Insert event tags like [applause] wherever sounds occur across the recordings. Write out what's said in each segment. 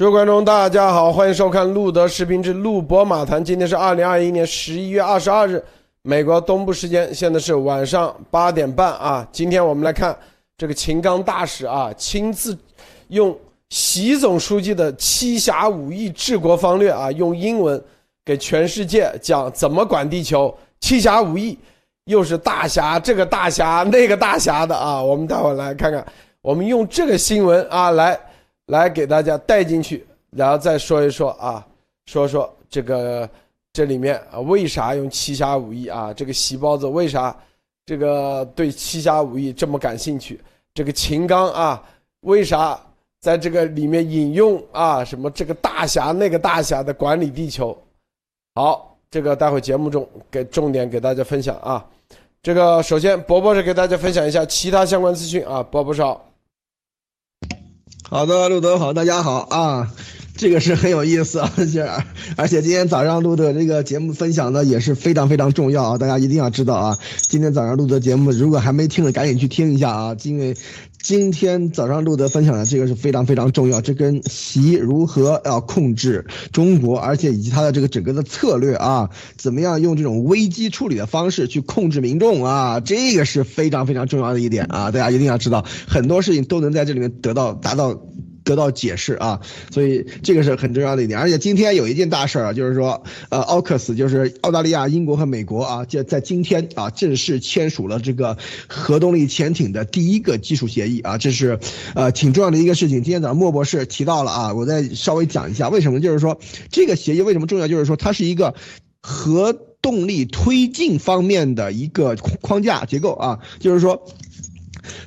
诸位观众，大家好，欢迎收看路德视频之路博马谈。今天是二零二一年十一月二十二日，美国东部时间，现在是晚上八点半啊。今天我们来看这个秦刚大使啊，亲自用习总书记的七侠五义治国方略啊，用英文给全世界讲怎么管地球。七侠五义又是大侠，这个大侠那个大侠的啊。我们待会来看看，我们用这个新闻啊来。来给大家带进去，然后再说一说啊，说说这个这里面啊为啥用七侠五义啊？这个席包子为啥这个对七侠五义这么感兴趣？这个秦刚啊为啥在这个里面引用啊什么这个大侠那个大侠的管理地球？好，这个待会节目中给重点给大家分享啊。这个首先伯伯是给大家分享一下其他相关资讯啊，伯伯好。好的，路德好，大家好啊，这个是很有意思啊，[laughs] 这而且今天早上录的这个节目分享的也是非常非常重要啊，大家一定要知道啊，今天早上录的节目如果还没听的，赶紧去听一下啊，因为。今天早上路德分享的这个是非常非常重要，这跟习如何要控制中国，而且以及他的这个整个的策略啊，怎么样用这种危机处理的方式去控制民众啊，这个是非常非常重要的一点啊，大家一定要知道，很多事情都能在这里面得到达到。得到解释啊，所以这个是很重要的一点。而且今天有一件大事儿啊，就是说，呃，奥克斯就是澳大利亚、英国和美国啊，就在今天啊正式签署了这个核动力潜艇的第一个技术协议啊，这是呃挺重要的一个事情。今天早上莫博士提到了啊，我再稍微讲一下为什么，就是说这个协议为什么重要，就是说它是一个核动力推进方面的一个框架结构啊，就是说。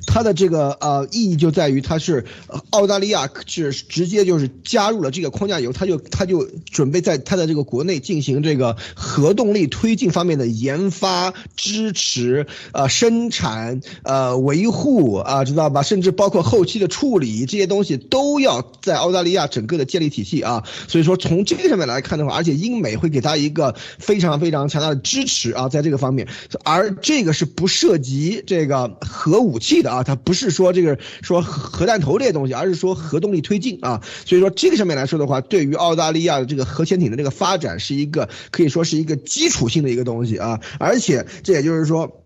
它的这个呃意义就在于，它是澳大利亚是直接就是加入了这个框架以后，它就它就准备在它的这个国内进行这个核动力推进方面的研发、支持、呃生产、呃维护啊，知道吧？甚至包括后期的处理这些东西都要在澳大利亚整个的建立体系啊。所以说从这个上面来看的话，而且英美会给他一个非常非常强大的支持啊，在这个方面，而这个是不涉及这个核武器。的啊，它不是说这个说核弹头这些东西，而是说核动力推进啊。所以说这个上面来说的话，对于澳大利亚的这个核潜艇的这个发展，是一个可以说是一个基础性的一个东西啊。而且这也就是说。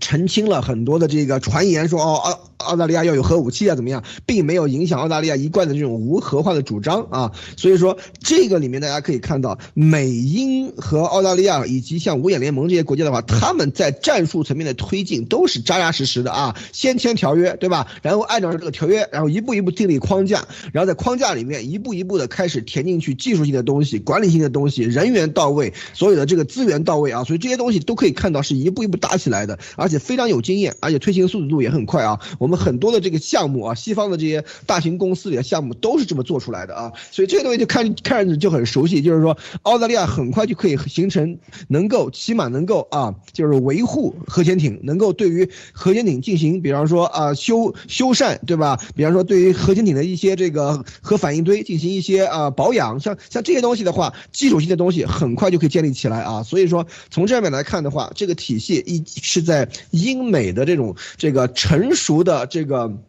澄清了很多的这个传言，说哦澳澳大利亚要有核武器啊怎么样，并没有影响澳大利亚一贯的这种无核化的主张啊。所以说这个里面大家可以看到，美英和澳大利亚以及像五眼联盟这些国家的话，他们在战术层面的推进都是扎扎实实的啊，先签条约对吧？然后按照这个条约，然后一步一步建立框架，然后在框架里面一步一步的开始填进去技术性的东西、管理性的东西、人员到位，所有的这个资源到位啊，所以这些东西都可以看到是一步一步搭起来的。而且非常有经验，而且推行速度也很快啊！我我们很多的这个项目啊，西方的这些大型公司里的项目都是这么做出来的啊，所以这个东西就看看着就很熟悉。就是说，澳大利亚很快就可以形成能够起码能够啊，就是维护核潜艇，能够对于核潜艇进行，比方说啊修修缮，对吧？比方说对于核潜艇的一些这个核反应堆进行一些啊保养，像像这些东西的话，基础性的东西很快就可以建立起来啊。所以说，从这面来看的话，这个体系一是在。英美的这种这个成熟的啊这个。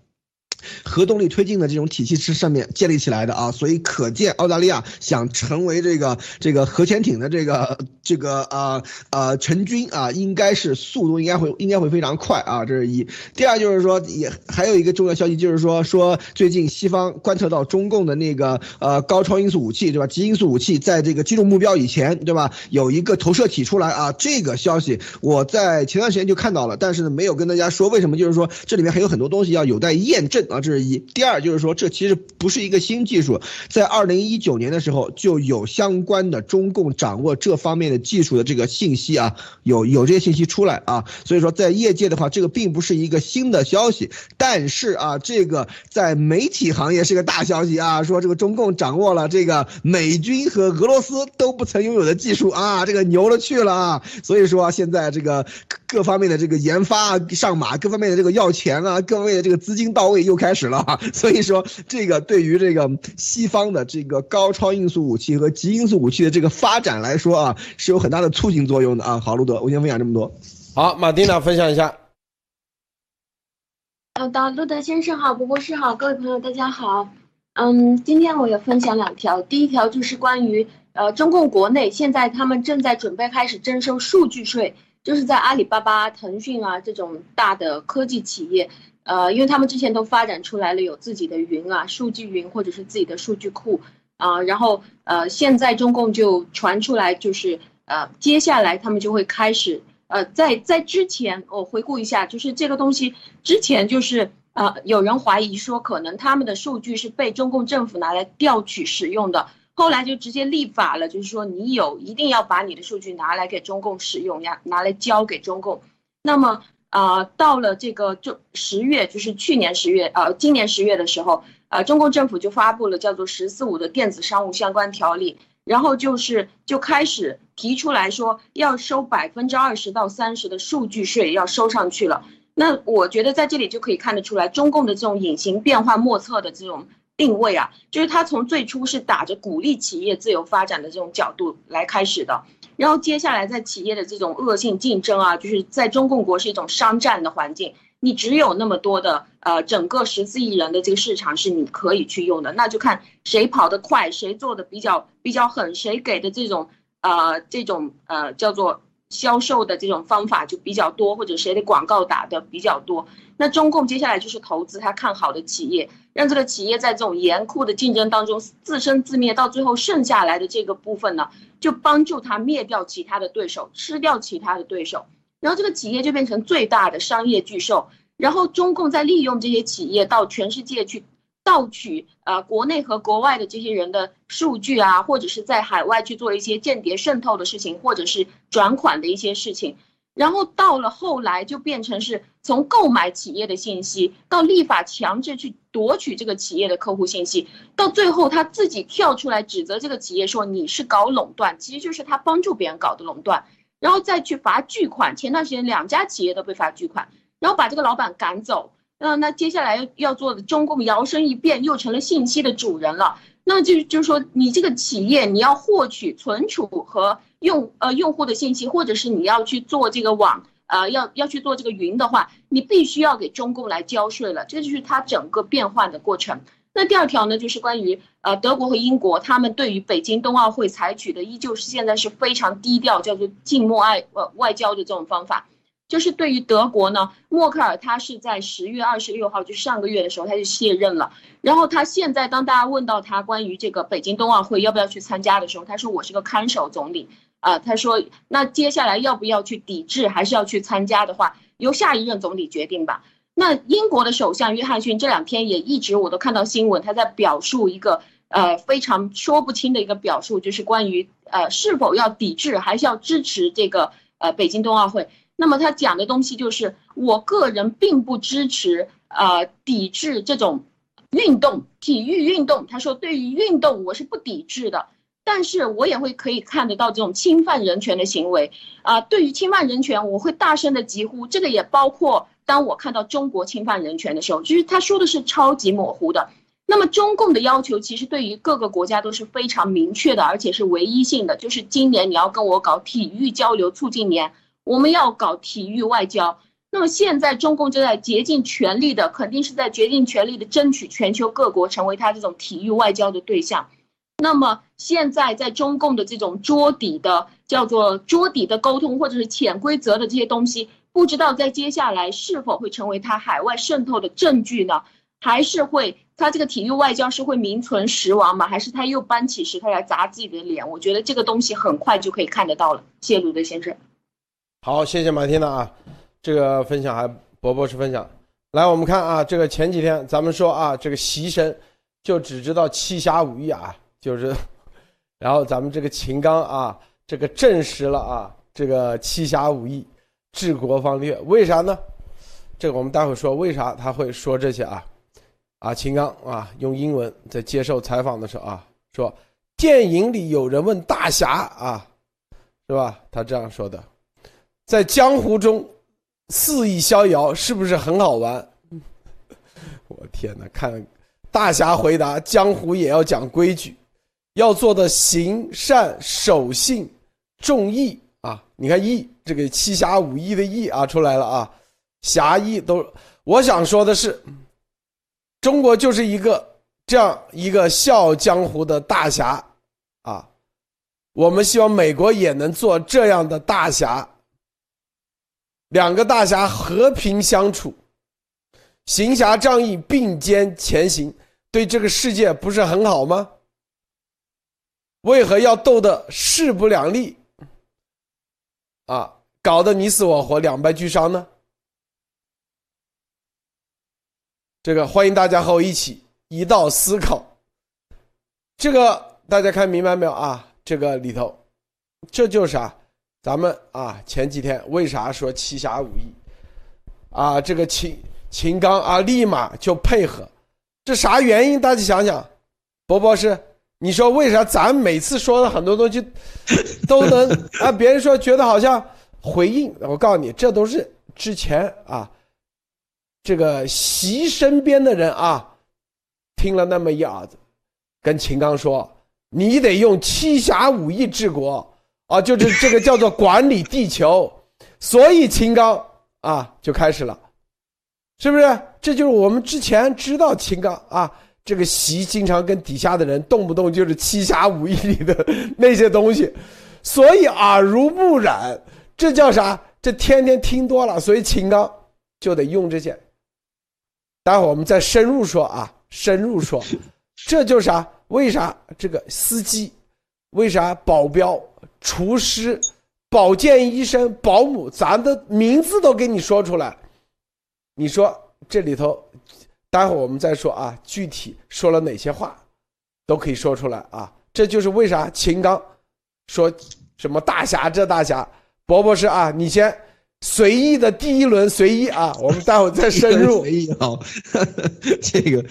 核动力推进的这种体系是上面建立起来的啊，所以可见澳大利亚想成为这个这个核潜艇的这个这个呃呃成军啊，应该是速度应该会应该会非常快啊，这是一。第二就是说也还有一个重要消息，就是说说最近西方观测到中共的那个呃高超音速武器对吧？极音速武器在这个击中目标以前对吧？有一个投射体出来啊，这个消息我在前段时间就看到了，但是呢没有跟大家说为什么，就是说这里面还有很多东西要有待验证。啊，这是一。第二就是说，这其实不是一个新技术，在二零一九年的时候就有相关的中共掌握这方面的技术的这个信息啊，有有这些信息出来啊。所以说，在业界的话，这个并不是一个新的消息，但是啊，这个在媒体行业是个大消息啊，说这个中共掌握了这个美军和俄罗斯都不曾拥有的技术啊，这个牛了去了啊。所以说，现在这个各方面的这个研发上马，各方面的这个要钱啊，各方面的这个资金到位又。开始了啊，[laughs] 所以说这个对于这个西方的这个高超音速武器和极音速武器的这个发展来说啊，是有很大的促进作用的啊。好，路德，我先分享这么多。好，马蒂娜分享一下。好的，路德先生好，博博士好，各位朋友大家好。嗯，今天我也分享两条。第一条就是关于呃，中共国内现在他们正在准备开始征收数据税，就是在阿里巴巴、腾讯啊这种大的科技企业，呃，因为他们之前都发展出来了有自己的云啊、数据云或者是自己的数据库啊，然后呃，现在中共就传出来就是呃，接下来他们就会开始呃，在在之前我回顾一下，就是这个东西之前就是。呃，有人怀疑说，可能他们的数据是被中共政府拿来调取使用的，后来就直接立法了，就是说你有一定要把你的数据拿来给中共使用呀，拿来交给中共。那么，呃，到了这个就十月，就是去年十月，呃，今年十月的时候，呃，中共政府就发布了叫做“十四五”的电子商务相关条例，然后就是就开始提出来说要收百分之二十到三十的数据税，要收上去了。那我觉得在这里就可以看得出来，中共的这种隐形变幻莫测的这种定位啊，就是他从最初是打着鼓励企业自由发展的这种角度来开始的，然后接下来在企业的这种恶性竞争啊，就是在中共国是一种商战的环境，你只有那么多的呃，整个十四亿人的这个市场是你可以去用的，那就看谁跑得快，谁做的比较比较狠，谁给的这种呃这种呃叫做。销售的这种方法就比较多，或者谁的广告打的比较多。那中共接下来就是投资他看好的企业，让这个企业在这种严酷的竞争当中自生自灭，到最后剩下来的这个部分呢，就帮助他灭掉其他的对手，吃掉其他的对手，然后这个企业就变成最大的商业巨兽。然后中共在利用这些企业到全世界去。盗取呃国内和国外的这些人的数据啊，或者是在海外去做一些间谍渗透的事情，或者是转款的一些事情，然后到了后来就变成是从购买企业的信息到立法强制去夺取这个企业的客户信息，到最后他自己跳出来指责这个企业说你是搞垄断，其实就是他帮助别人搞的垄断，然后再去罚巨款。前段时间两家企业都被罚巨款，然后把这个老板赶走。那那接下来要要做的，中共摇身一变又成了信息的主人了。那就就是说，你这个企业你要获取、存储和用呃用户的信息，或者是你要去做这个网，呃要要去做这个云的话，你必须要给中共来交税了。这就是它整个变换的过程。那第二条呢，就是关于呃德国和英国，他们对于北京冬奥会采取的依旧是现在是非常低调，叫做静默外呃外交的这种方法。就是对于德国呢，默克尔他是在十月二十六号，就上个月的时候他就卸任了。然后他现在当大家问到他关于这个北京冬奥会要不要去参加的时候，他说我是个看守总理啊。他说那接下来要不要去抵制，还是要去参加的话，由下一任总理决定吧。那英国的首相约翰逊这两天也一直我都看到新闻，他在表述一个呃非常说不清的一个表述，就是关于呃是否要抵制，还是要支持这个呃北京冬奥会。那么他讲的东西就是，我个人并不支持，呃，抵制这种运动，体育运动。他说，对于运动我是不抵制的，但是我也会可以看得到这种侵犯人权的行为。啊，对于侵犯人权，我会大声的疾呼。这个也包括当我看到中国侵犯人权的时候，就是他说的是超级模糊的。那么中共的要求其实对于各个国家都是非常明确的，而且是唯一性的，就是今年你要跟我搞体育交流促进年。我们要搞体育外交，那么现在中共正在竭尽全力的，肯定是在竭尽全力的争取全球各国成为他这种体育外交的对象。那么现在在中共的这种桌底的叫做桌底的沟通，或者是潜规则的这些东西，不知道在接下来是否会成为他海外渗透的证据呢？还是会他这个体育外交是会名存实亡吗？还是他又搬起石头来砸自己的脸？我觉得这个东西很快就可以看得到了。谢谢鲁德先生。好，谢谢马天的啊，这个分享还博博士分享。来，我们看啊，这个前几天咱们说啊，这个习神就只知道七侠五义啊，就是，[laughs] 然后咱们这个秦刚啊，这个证实了啊，这个七侠五义治国方略，为啥呢？这个我们待会说为啥他会说这些啊？啊，秦刚啊，用英文在接受采访的时候啊，说电影里有人问大侠啊，是吧？他这样说的。在江湖中肆意逍遥，是不是很好玩？[laughs] 我天哪！看大侠回答：江湖也要讲规矩，要做的行善守信重义啊！你看义这个七侠五义的义啊出来了啊，侠义都。我想说的是，中国就是一个这样一个笑傲江湖的大侠啊，我们希望美国也能做这样的大侠，两个大侠和平相处，行侠仗义并肩前行，对这个世界不是很好吗？为何要斗得势不两立？啊，搞得你死我活，两败俱伤呢？这个欢迎大家和我一起一道思考。这个大家看明白没有啊？这个里头，这就是啊，咱们啊前几天为啥说七侠五义啊？这个秦秦刚啊，立马就配合，这啥原因？大家想想，博博士。你说为啥咱每次说的很多东西 [laughs] 都能啊？别人说觉得好像回应，我告诉你，这都是之前啊，这个习身边的人啊，听了那么一耳子，跟秦刚说，你得用七侠五义治国啊，就是这个叫做管理地球，[laughs] 所以秦刚啊就开始了，是不是？这就是我们之前知道秦刚啊。这个习经常跟底下的人动不动就是七侠五义里的 [laughs] 那些东西，所以耳濡目染，这叫啥？这天天听多了，所以秦刚就得用这些。待会儿我们再深入说啊，深入说，[laughs] 这就是啥？为啥这个司机？为啥保镖、厨师、保健医生、保姆，咱的名字都给你说出来？你说这里头？待会儿我们再说啊，具体说了哪些话，都可以说出来啊。这就是为啥秦刚说什么大侠这大侠，伯伯是啊，你先随意的第一轮随意啊，我们待会儿再深入。[laughs] 随意好，[laughs] 这个。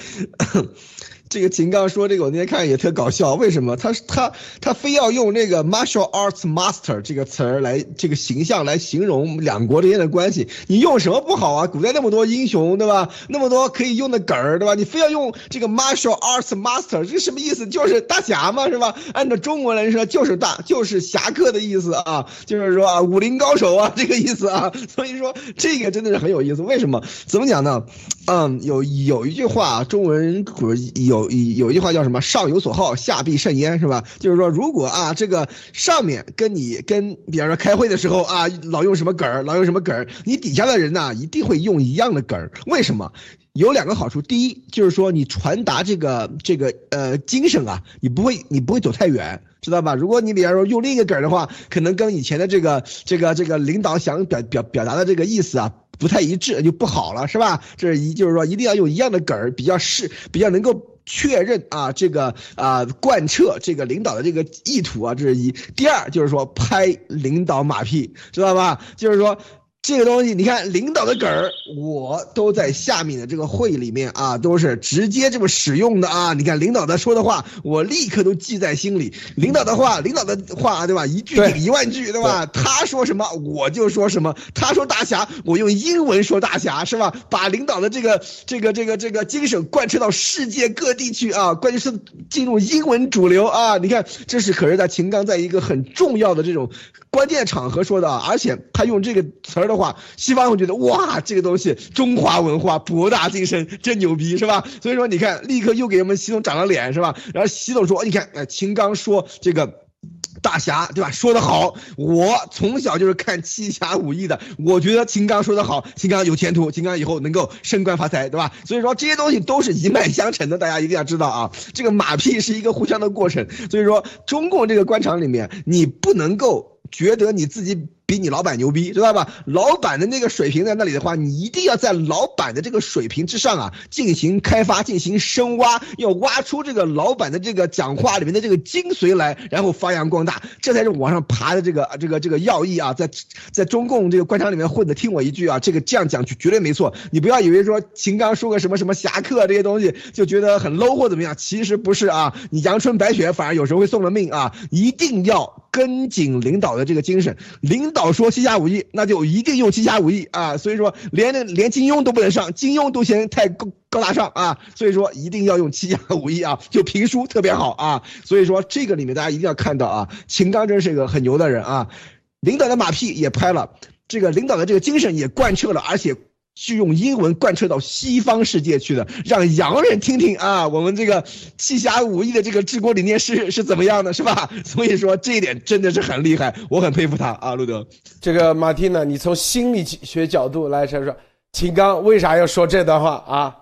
这个秦刚说这个，我那天看也特搞笑。为什么他他他非要用那个 martial arts master 这个词儿来这个形象来形容两国之间的关系？你用什么不好啊？古代那么多英雄，对吧？那么多可以用的梗儿，对吧？你非要用这个 martial arts master，这什么意思？就是大侠嘛，是吧？按照中国人说，就是大，就是侠客的意思啊，就是说啊，武林高手啊，这个意思啊。所以说这个真的是很有意思。为什么？怎么讲呢？嗯，有有一句话，中文有。有有一句话叫什么？上有所好，下必甚焉，是吧？就是说，如果啊，这个上面跟你跟，比方说开会的时候啊，老用什么梗儿，老用什么梗儿，你底下的人呢，一定会用一样的梗儿。为什么？有两个好处。第一，就是说你传达这个这个呃精神啊，你不会你不会走太远，知道吧？如果你比方说用另一个梗儿的话，可能跟以前的这个这个这个领导想表表表达的这个意思啊。不太一致就不好了，是吧？这是一，就是说一定要用一样的梗儿，比较适，比较能够确认啊，这个啊贯彻这个领导的这个意图啊，这是一。第二就是说拍领导马屁，知道吧？就是说。这个东西，你看领导的梗儿，我都在下面的这个会里面啊，都是直接这么使用的啊。你看领导的说的话，我立刻都记在心里。领导的话，领导的话，对吧？一句顶一万句，对吧？他说什么我就说什么。他说大侠，我用英文说大侠，是吧？把领导的这个这个这个这个精神贯彻到世界各地去啊，关键是进入英文主流啊。你看，这是可是在秦刚在一个很重要的这种关键场合说的，而且他用这个词儿。的话，西方会觉得哇，这个东西中华文化博大精深，真牛逼，是吧？所以说，你看，立刻又给我们习总长了脸，是吧？然后习总说，你看，哎，秦刚说这个大侠，对吧？说得好，我从小就是看七侠五义的，我觉得秦刚说的好，秦刚有前途，秦刚以后能够升官发财，对吧？所以说这些东西都是一脉相承的，大家一定要知道啊，这个马屁是一个互相的过程。所以说，中共这个官场里面，你不能够觉得你自己。比你老板牛逼，知道吧？老板的那个水平在那里的话，你一定要在老板的这个水平之上啊，进行开发，进行深挖，要挖出这个老板的这个讲话里面的这个精髓来，然后发扬光大，这才是往上爬的这个这个这个要义啊！在在中共这个官场里面混的，听我一句啊，这个这样讲绝对没错。你不要以为说秦刚说个什么什么侠客这些东西就觉得很 low 或怎么样，其实不是啊。你阳春白雪反而有时候会送了命啊！一定要跟紧领导的这个精神，领。导说七侠五义，那就一定用七侠五义啊！所以说，连那连金庸都不能上，金庸都嫌太高高大上啊！所以说，一定要用七侠五义啊！就评书特别好啊！所以说，这个里面大家一定要看到啊，秦刚真是一个很牛的人啊！领导的马屁也拍了，这个领导的这个精神也贯彻了，而且去用英文贯彻到西方世界去的，让洋人听听啊，我们这个七侠五义的这个治国理念是是怎么样的，是吧？所以说这一点真的是很厉害，我很佩服他啊，路德。这个马蒂呢，你从心理学角度来说说，秦刚为啥要说这段话啊？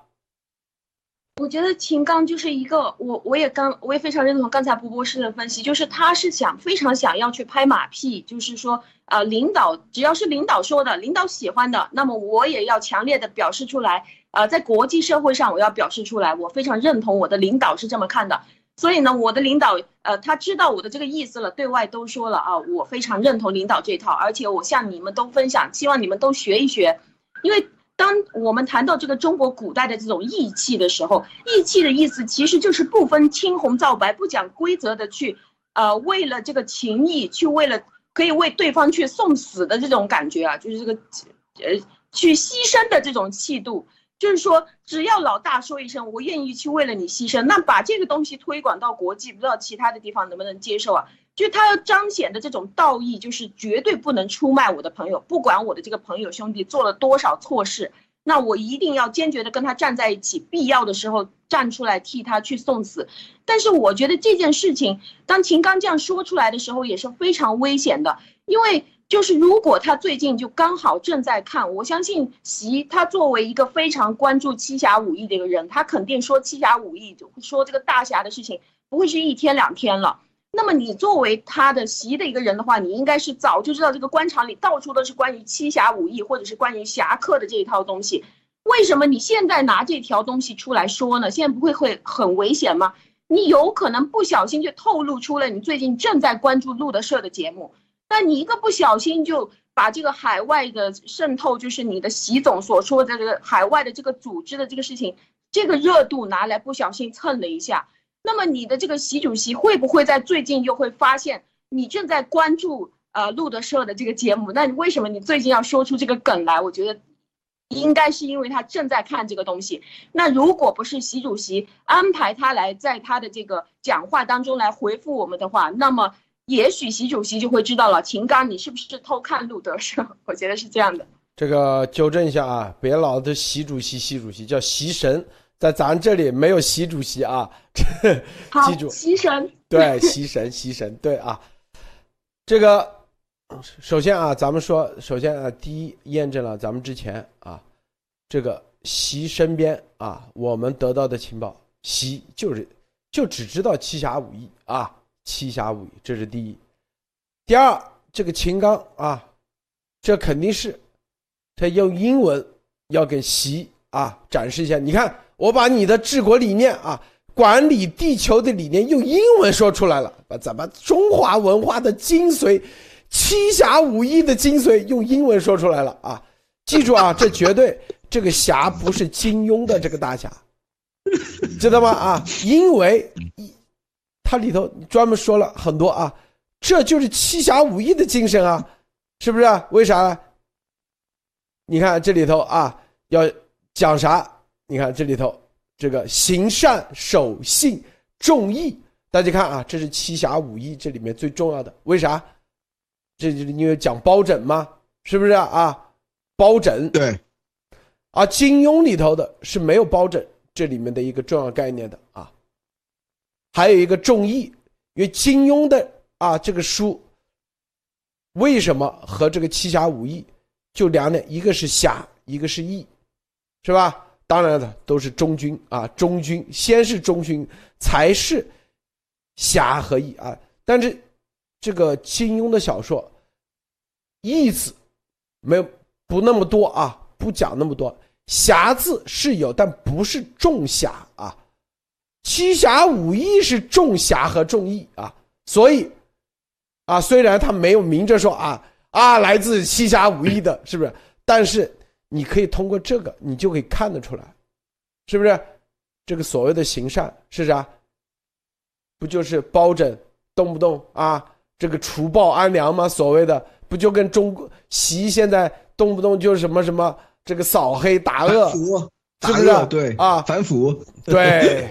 我觉得秦刚就是一个，我我也刚我也非常认同刚才波波士的分析，就是他是想非常想要去拍马屁，就是说，呃，领导只要是领导说的，领导喜欢的，那么我也要强烈的表示出来，呃，在国际社会上我要表示出来，我非常认同我的领导是这么看的，所以呢，我的领导，呃，他知道我的这个意思了，对外都说了啊，我非常认同领导这套，而且我向你们都分享，希望你们都学一学，因为。当我们谈到这个中国古代的这种义气的时候，义气的意思其实就是不分青红皂白、不讲规则的去，呃，为了这个情义去为了可以为对方去送死的这种感觉啊，就是这个，呃，去牺牲的这种气度。就是说，只要老大说一声我愿意去为了你牺牲，那把这个东西推广到国际，不知道其他的地方能不能接受啊？就他要彰显的这种道义，就是绝对不能出卖我的朋友，不管我的这个朋友兄弟做了多少错事，那我一定要坚决的跟他站在一起，必要的时候站出来替他去送死。但是我觉得这件事情，当秦刚这样说出来的时候，也是非常危险的，因为就是如果他最近就刚好正在看，我相信习他作为一个非常关注七侠五义的一个人，他肯定说七侠五义，说这个大侠的事情，不会是一天两天了。那么你作为他的习的一个人的话，你应该是早就知道这个官场里到处都是关于七侠五义或者是关于侠客的这一套东西。为什么你现在拿这条东西出来说呢？现在不会会很危险吗？你有可能不小心就透露出了你最近正在关注路德社的节目，那你一个不小心就把这个海外的渗透，就是你的习总所说的这个海外的这个组织的这个事情，这个热度拿来不小心蹭了一下。那么你的这个习主席会不会在最近又会发现你正在关注呃路德社的这个节目？那你为什么你最近要说出这个梗来？我觉得应该是因为他正在看这个东西。那如果不是习主席安排他来在他的这个讲话当中来回复我们的话，那么也许习主席就会知道了。秦刚，你是不是偷看路德社？[laughs] 我觉得是这样的。这个纠正一下啊，别老的习主席，习主席叫习神。在咱这里没有习主席啊，[laughs] 记住，习神对，习神，习神对啊。这个首先啊，咱们说，首先啊，第一验证了咱们之前啊，这个习身边啊，我们得到的情报，习就是就只知道七侠五义啊，七侠五义，这是第一。第二，这个秦刚啊，这肯定是他用英文要给习啊展示一下，你看。我把你的治国理念啊，管理地球的理念用英文说出来了，把咱们中华文化的精髓，七侠五义的精髓用英文说出来了啊！记住啊，[laughs] 这绝对这个侠不是金庸的这个大侠，知道吗？啊，因为它里头专门说了很多啊，这就是七侠五义的精神啊，是不是？为啥？你看这里头啊，要讲啥？你看这里头，这个行善守信重义，大家看啊，这是七侠五义这里面最重要的。为啥？这就是因为讲包拯吗？是不是啊？包拯对，而金庸里头的是没有包拯这里面的一个重要概念的啊。还有一个重义，因为金庸的啊这个书，为什么和这个七侠五义就两点？一个是侠，一个是义，是吧？当然了，都是忠君啊，忠君先是忠君，才是侠和义啊。但是这个金庸的小说，义字没有不那么多啊，不讲那么多。侠字是有，但不是重侠啊。七侠五义是重侠和重义啊，所以啊，虽然他没有明着说啊啊，来自七侠五义的，是不是？但是。你可以通过这个，你就可以看得出来，是不是？这个所谓的行善是啥？不就是包拯动不动啊？这个除暴安良吗？所谓的不就跟中国习现在动不动就是什么什么这个扫黑打恶，是不是？对啊，反腐，对，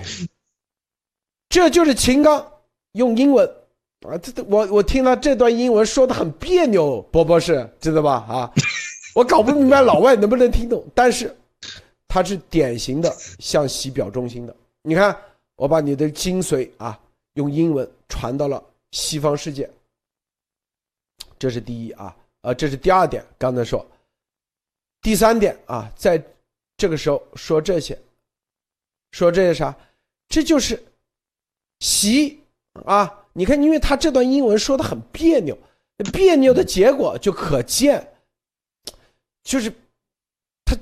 这就是秦刚用英文啊，这我我听到这段英文说的很别扭，波波是知道吧？啊。我搞不明白老外能不能听懂，但是他是典型的向习表忠心的。你看，我把你的精髓啊用英文传到了西方世界，这是第一啊，呃，这是第二点。刚才说，第三点啊，在这个时候说这些，说这些啥？这就是习啊！你看，因为他这段英文说的很别扭，[clears throat] 别扭的结果就可见，就是他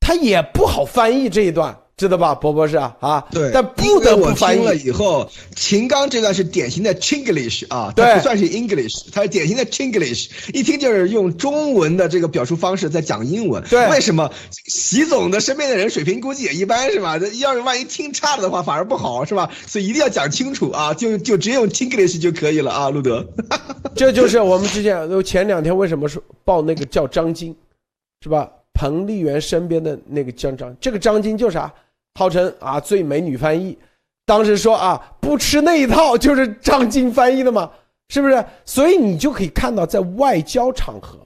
他也不好翻译这一段。知道吧，博博士啊啊，对，但不得不翻译了以后，秦刚这段是典型的 Chinglish 啊，它不算是 English，它是典型的 Chinglish，一听就是用中文的这个表述方式在讲英文。对，为什么？习总的身边的人水平估计也一般，是吧？要是万一听差了的话，反而不好，是吧？所以一定要讲清楚啊，就就直接用 Chinglish 就可以了啊，路德。这就是我们之前都前两天为什么说报那个叫张晶，是吧？彭丽媛身边的那个江张，这个张晶就是啥？号称啊最美女翻译，当时说啊不吃那一套就是张晶翻译的嘛，是不是？所以你就可以看到，在外交场合，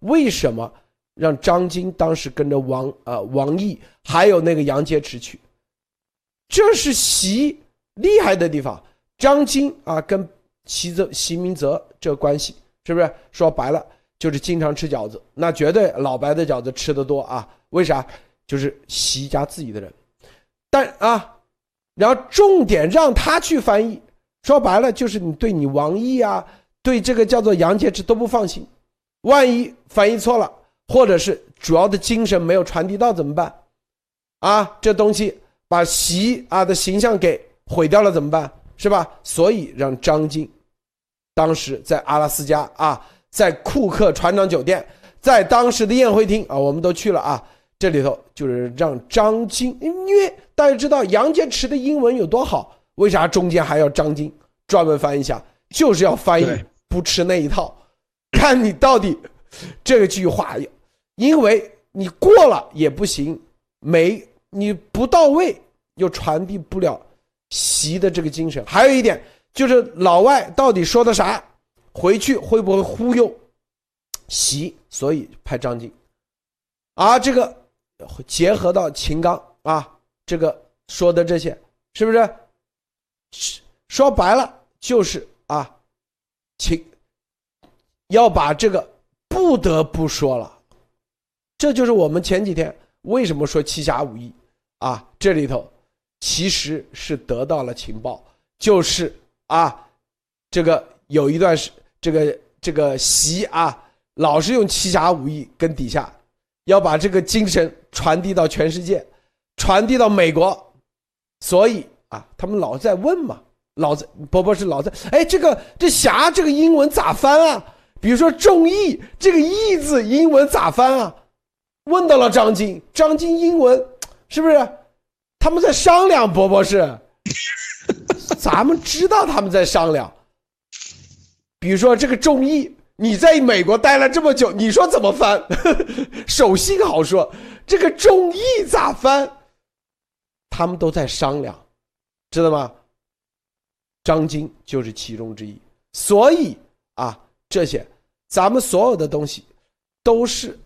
为什么让张晶当时跟着王呃王毅还有那个杨洁篪去？这是习厉害的地方。张晶啊跟习泽习明泽这个关系是不是？说白了就是经常吃饺子，那绝对老白的饺子吃的多啊。为啥？就是习家自己的人。但啊，然后重点让他去翻译，说白了就是你对你王毅啊，对这个叫做杨洁篪都不放心，万一翻译错了，或者是主要的精神没有传递到怎么办？啊，这东西把习啊的形象给毁掉了怎么办？是吧？所以让张晋，当时在阿拉斯加啊，在库克船长酒店，在当时的宴会厅啊，我们都去了啊。这里头就是让张晶，因为大家知道杨洁篪的英文有多好，为啥中间还要张晶专门翻译一下？就是要翻译不吃那一套，看你到底这句话，因为你过了也不行，没你不到位又传递不了习的这个精神。还有一点就是老外到底说的啥，回去会不会忽悠习？所以派张晋，啊，这个。结合到秦刚啊，这个说的这些是不是？说白了就是啊，秦要把这个不得不说了，这就是我们前几天为什么说七侠五义啊？这里头其实是得到了情报，就是啊，这个有一段是这个这个习啊，老是用七侠五义跟底下。要把这个精神传递到全世界，传递到美国，所以啊，他们老在问嘛，老在波波是老在，哎，这个这侠这个英文咋翻啊？比如说众义这个义字英文咋翻啊？问到了张晶，张晶英文是不是？他们在商量，波波是，[laughs] 咱们知道他们在商量。比如说这个众义。你在美国待了这么久，你说怎么翻？[laughs] 守信好说，这个众义咋翻？他们都在商量，知道吗？张晶就是其中之一。所以啊，这些咱们所有的东西都是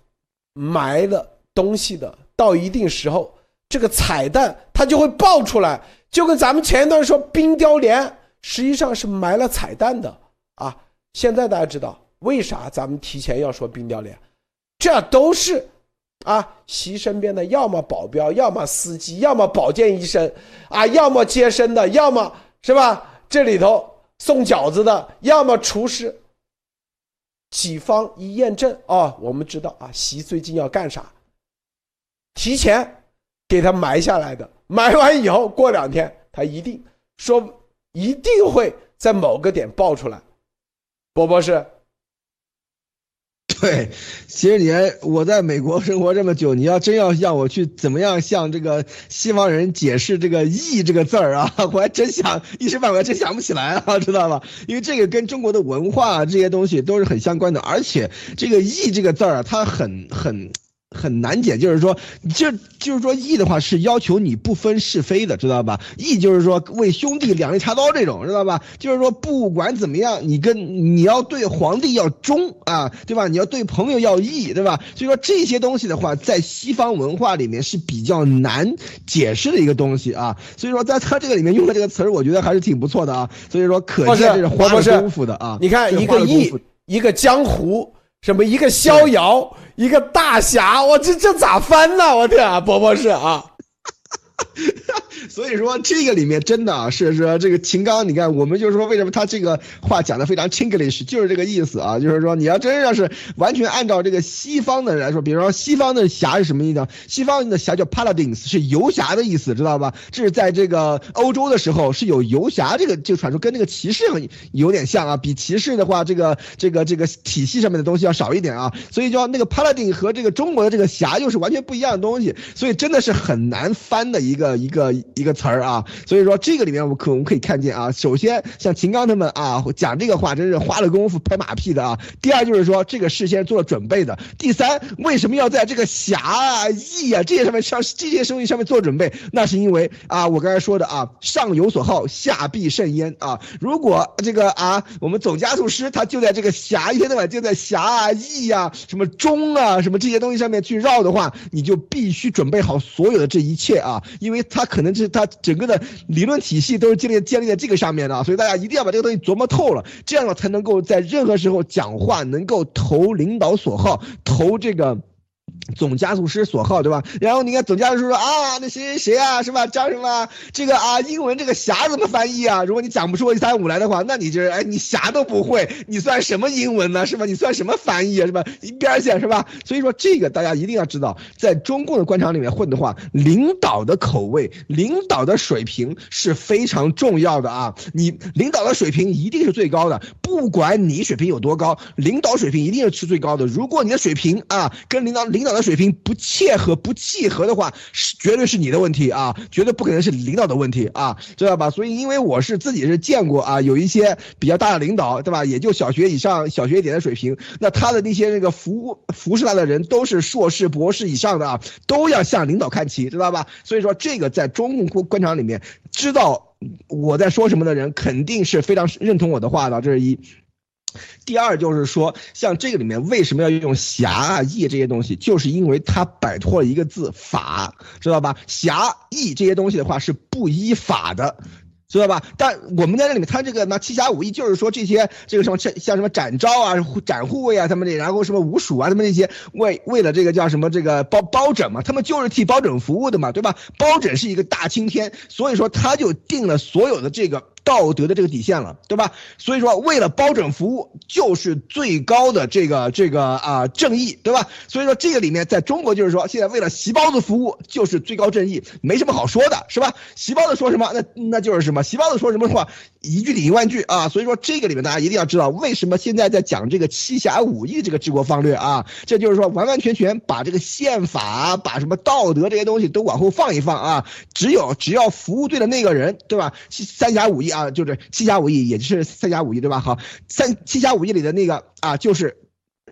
埋了东西的，到一定时候，这个彩蛋它就会爆出来。就跟咱们前一段说冰雕连，实际上是埋了彩蛋的啊。现在大家知道。为啥咱们提前要说冰雕连？这都是啊，习身边的要么保镖，要么司机，要么保健医生，啊，要么接生的，要么是吧？这里头送饺子的，要么厨师。几方一验证哦，我们知道啊，习最近要干啥？提前给他埋下来的，埋完以后过两天他一定说，一定会在某个点爆出来。波波是。[laughs] 对，其实你我在美国生活这么久，你要真要让我去怎么样向这个西方人解释这个“义”这个字儿啊，[laughs] 我还真想一时半会儿真想不起来啊，知道吧？因为这个跟中国的文化这些东西都是很相关的，而且这个“义”这个字儿啊，它很很很难解，就是说，就就是说义的话是要求你不分是非的，知道吧？义就是说为兄弟两肋插刀这种，知道吧？就是说不管怎么样，你跟你要对皇帝要忠啊，对吧？你要对朋友要义，对吧？所以说这些东西的话，在西方文化里面是比较难解释的一个东西啊。所以说在他这个里面用的这个词儿，我觉得还是挺不错的啊。所以说可见这是花了功夫的啊。你看一个义，一个江湖。什么一个逍遥，一个大侠，我这这咋翻呢？我天啊，伯伯是啊。[laughs] 所以说这个里面真的啊，是说这个秦刚，你看我们就是说为什么他这个话讲的非常 English，就是这个意思啊，就是说你要真要是完全按照这个西方的来说，比如说西方的侠是什么意思？西方的侠叫 Paladins，是游侠的意思，知道吧？这是在这个欧洲的时候是有游侠这个这个传说，跟那个骑士有点像啊，比骑士的话这个这个这个体系上面的东西要少一点啊，所以叫那个 Paladin 和这个中国的这个侠又是完全不一样的东西，所以真的是很难翻的一个一个。一个词儿啊，所以说这个里面我们可我们可以看见啊，首先像秦刚他们啊讲这个话真是花了功夫拍马屁的啊。第二就是说这个事先做准备的。第三为什么要在这个侠义啊这些上面上这些东西上面做准备？那是因为啊我刚才说的啊上有所好下必甚焉啊。如果这个啊我们总加速师他就在这个侠一天到晚就在侠义啊什么忠啊什么这些东西上面去绕的话，你就必须准备好所有的这一切啊，因为他可能是。他整个的理论体系都是建立建立在这个上面的，所以大家一定要把这个东西琢磨透了，这样才能够在任何时候讲话能够投领导所好，投这个。总加速师所好，对吧？然后你看总加速师说啊，那谁谁谁啊，是吧？叫什么？这个啊，英文这个侠怎么翻译啊？如果你讲不出一三五来的话，那你就是哎，你侠都不会，你算什么英文呢？是吧？你算什么翻译啊？是吧？一边去，是吧？所以说这个大家一定要知道，在中共的官场里面混的话，领导的口味、领导的水平是非常重要的啊！你领导的水平一定是最高的，不管你水平有多高，领导水平一定是最高的。如果你的水平啊，跟领导领导的水平不切合、不契合的话，是绝对是你的问题啊，绝对不可能是领导的问题啊，知道吧？所以，因为我是自己是见过啊，有一些比较大的领导，对吧？也就小学以上、小学一点的水平，那他的那些那个服服侍他的人都是硕士、博士以上的啊，都要向领导看齐，知道吧？所以说，这个在中共官场里面，知道我在说什么的人，肯定是非常认同我的话的，这是一。第二就是说，像这个里面为什么要用侠啊义这些东西，就是因为它摆脱了一个字法，知道吧？侠义这些东西的话是不依法的。知道吧？但我们在这里面，他这个那七侠五义，就是说这些这个什么像像什么展昭啊、展护卫啊，他们这，然后什么吴蜀啊，他们那些为为了这个叫什么这个包包拯嘛，他们就是替包拯服务的嘛，对吧？包拯是一个大青天，所以说他就定了所有的这个道德的这个底线了，对吧？所以说为了包拯服务，就是最高的这个这个啊正义，对吧？所以说这个里面在中国就是说，现在为了习包子服务，就是最高正义，没什么好说的，是吧？习包子说什么，那那就是什么。习包子说什么话，一句顶一万句啊！所以说这个里面大家一定要知道，为什么现在在讲这个七侠五义这个治国方略啊？这就是说完完全全把这个宪法、把什么道德这些东西都往后放一放啊！只有只要服务对了那个人，对吧？三侠五义啊，啊就是七侠五义，也就是三侠五义，对吧？好，三七侠五义里的那个啊，就是。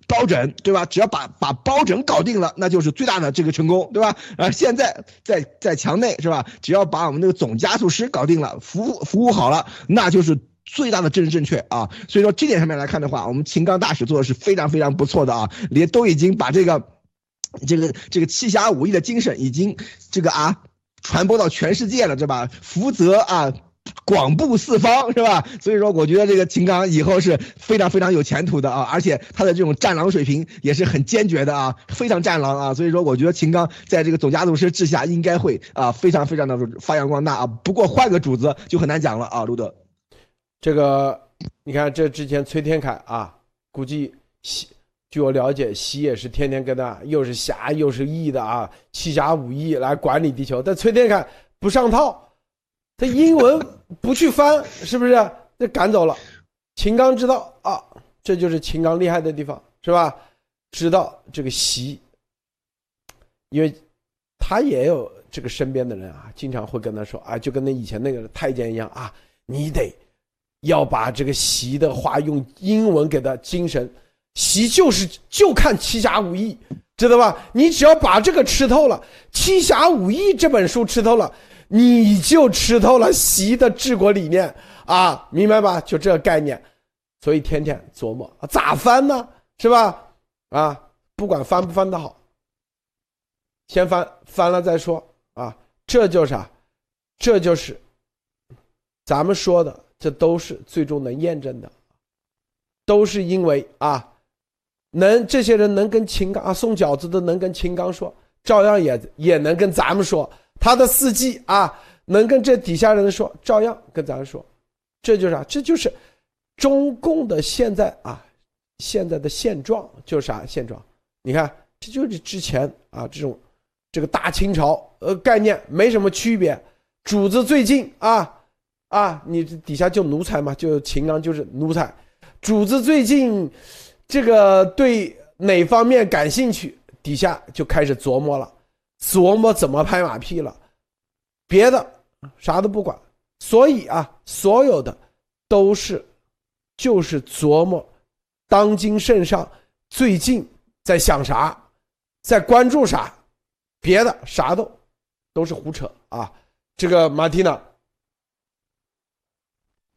包拯对吧？只要把把包拯搞定了，那就是最大的这个成功，对吧？啊，现在在在墙内是吧？只要把我们那个总加速师搞定了，服务服务好了，那就是最大的政治正确啊！所以说这点上面来看的话，我们秦刚大使做的是非常非常不错的啊，连都已经把这个这个这个七侠五义的精神已经这个啊传播到全世界了，对吧？福泽啊。广布四方是吧？所以说，我觉得这个秦刚以后是非常非常有前途的啊！而且他的这种战狼水平也是很坚决的啊，非常战狼啊！所以说，我觉得秦刚在这个总加速师治下应该会啊，非常非常的发扬光大啊。不过换个主子就很难讲了啊，路德。这个你看，这之前崔天凯啊，估计习，据我了解，习也是天天跟他又是侠又是义的啊，七侠五义来管理地球，但崔天凯不上套。他英文不去翻，是不是？[laughs] 这赶走了。秦刚知道啊，这就是秦刚厉害的地方，是吧？知道这个习，因为他也有这个身边的人啊，经常会跟他说啊，就跟那以前那个太监一样啊，你得要把这个习的话用英文给他精神。习就是就看七侠五义，知道吧？你只要把这个吃透了，《七侠五义》这本书吃透了，你就吃透了习的治国理念啊，明白吧？就这个概念，所以天天琢磨咋翻呢？是吧？啊，不管翻不翻得好，先翻翻了再说啊，这就是啥？这就是咱们说的，这都是最终能验证的，都是因为啊。能这些人能跟秦刚啊送饺子的能跟秦刚说，照样也也能跟咱们说他的事迹啊，能跟这底下人说，照样跟咱说，这就是啥？这就是中共的现在啊，现在的现状就是啥现状？你看，这就是之前啊这种这个大清朝呃概念没什么区别，主子最近啊啊，你底下就奴才嘛，就秦刚就是奴才，主子最近。这个对哪方面感兴趣，底下就开始琢磨了，琢磨怎么拍马屁了，别的啥都不管。所以啊，所有的都是就是琢磨当今圣上最近在想啥，在关注啥，别的啥都都是胡扯啊。这个马蒂娜。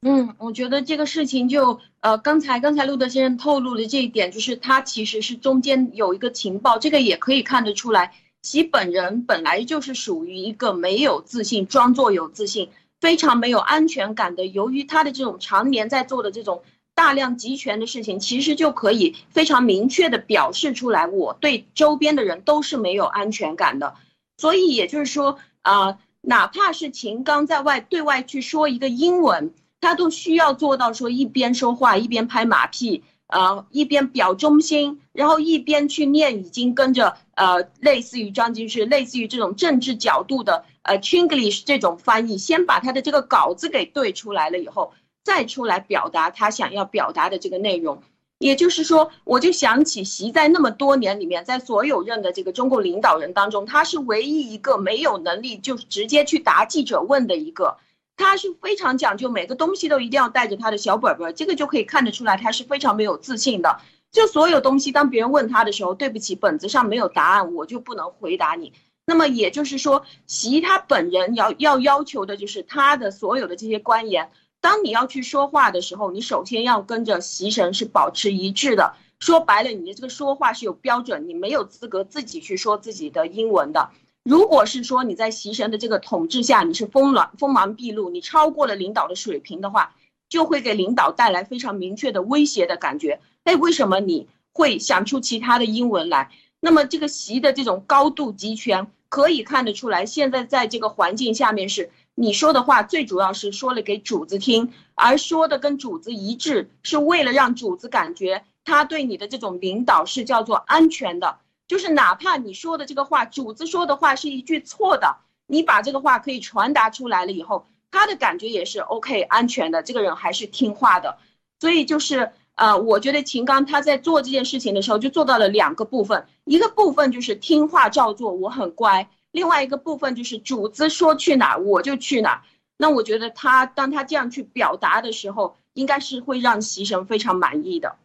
嗯，我觉得这个事情就呃，刚才刚才路德先生透露的这一点，就是他其实是中间有一个情报，这个也可以看得出来，其本人本来就是属于一个没有自信、装作有自信、非常没有安全感的。由于他的这种常年在做的这种大量集权的事情，其实就可以非常明确的表示出来，我对周边的人都是没有安全感的。所以也就是说啊，哪怕是秦刚在外对外去说一个英文。他都需要做到说一边说话一边拍马屁，呃，一边表忠心，然后一边去念已经跟着呃，类似于张军是类似于这种政治角度的呃，Chinglish 这种翻译，先把他的这个稿子给对出来了以后，再出来表达他想要表达的这个内容。也就是说，我就想起习在那么多年里面，在所有任的这个中共领导人当中，他是唯一一个没有能力就直接去答记者问的一个。他是非常讲究，每个东西都一定要带着他的小本本，这个就可以看得出来，他是非常没有自信的。就所有东西，当别人问他的时候，对不起，本子上没有答案，我就不能回答你。那么也就是说，习他本人要要要求的就是他的所有的这些官员，当你要去说话的时候，你首先要跟着习神是保持一致的。说白了，你的这个说话是有标准，你没有资格自己去说自己的英文的。如果是说你在习神的这个统治下，你是锋芒锋芒毕露，你超过了领导的水平的话，就会给领导带来非常明确的威胁的感觉。哎，为什么你会想出其他的英文来？那么这个习的这种高度集权，可以看得出来，现在在这个环境下面是你说的话，最主要是说了给主子听，而说的跟主子一致，是为了让主子感觉他对你的这种领导是叫做安全的。就是哪怕你说的这个话，主子说的话是一句错的，你把这个话可以传达出来了以后，他的感觉也是 OK 安全的，这个人还是听话的。所以就是呃，我觉得秦刚他在做这件事情的时候就做到了两个部分，一个部分就是听话照做，我很乖；另外一个部分就是主子说去哪我就去哪。那我觉得他当他这样去表达的时候，应该是会让习神非常满意的。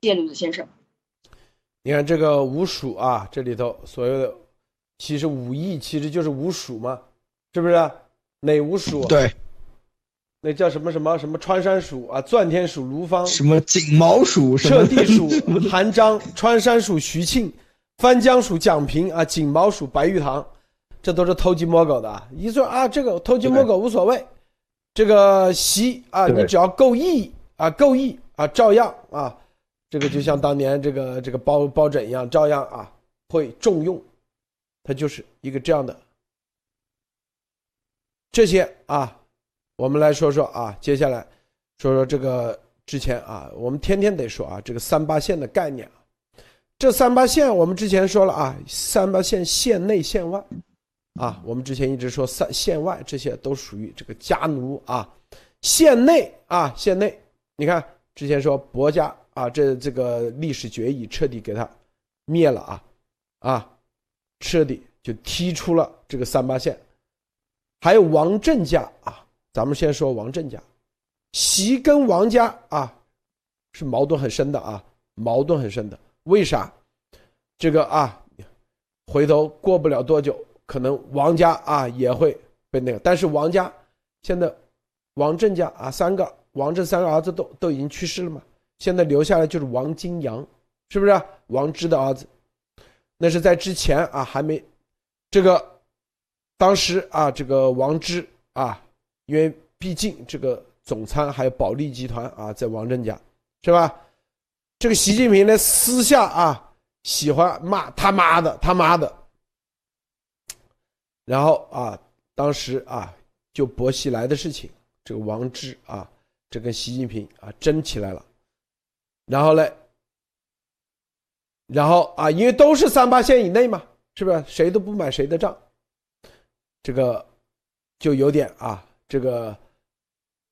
谢谢吕子先生。你看这个五鼠啊，这里头所有的，其实五艺其实就是五鼠嘛，是不是？哪五鼠？对，那叫什么什么什么穿山鼠啊，钻天鼠卢芳，什么锦毛鼠，彻地 [laughs] 鼠韩章，穿山鼠徐庆，翻江鼠蒋平啊，锦毛鼠白玉堂，这都是偷鸡摸狗的啊。一说啊，这个偷鸡摸狗无所谓，这个习啊，你只要够义啊，够义啊，照样啊。这个就像当年这个这个包包拯一样，照样啊会重用，他就是一个这样的。这些啊，我们来说说啊，接下来说说这个之前啊，我们天天得说啊，这个三八线的概念，这三八线我们之前说了啊，三八线线内线外啊，我们之前一直说三线外这些都属于这个家奴啊，线内啊线内，你看之前说薄家。啊，这这个历史决议彻底给他灭了啊，啊，彻底就踢出了这个三八线。还有王振家啊，咱们先说王振家，习跟王家啊是矛盾很深的啊，矛盾很深的。为啥？这个啊，回头过不了多久，可能王家啊也会被那个。但是王家现在王振家啊三个王振三个儿子都都已经去世了嘛，现在留下来就是王金阳，是不是王芝的儿子？那是在之前啊还没这个。当时啊，这个王芝啊，因为毕竟这个总参还有保利集团啊，在王震家，是吧？这个习近平呢，私下啊，喜欢骂他妈的他妈的，然后啊，当时啊，就薄熙来的事情，这个王芝啊，这跟习近平啊争起来了，然后嘞，然后啊，因为都是三八线以内嘛，是不是？谁都不买谁的账。这个就有点啊，这个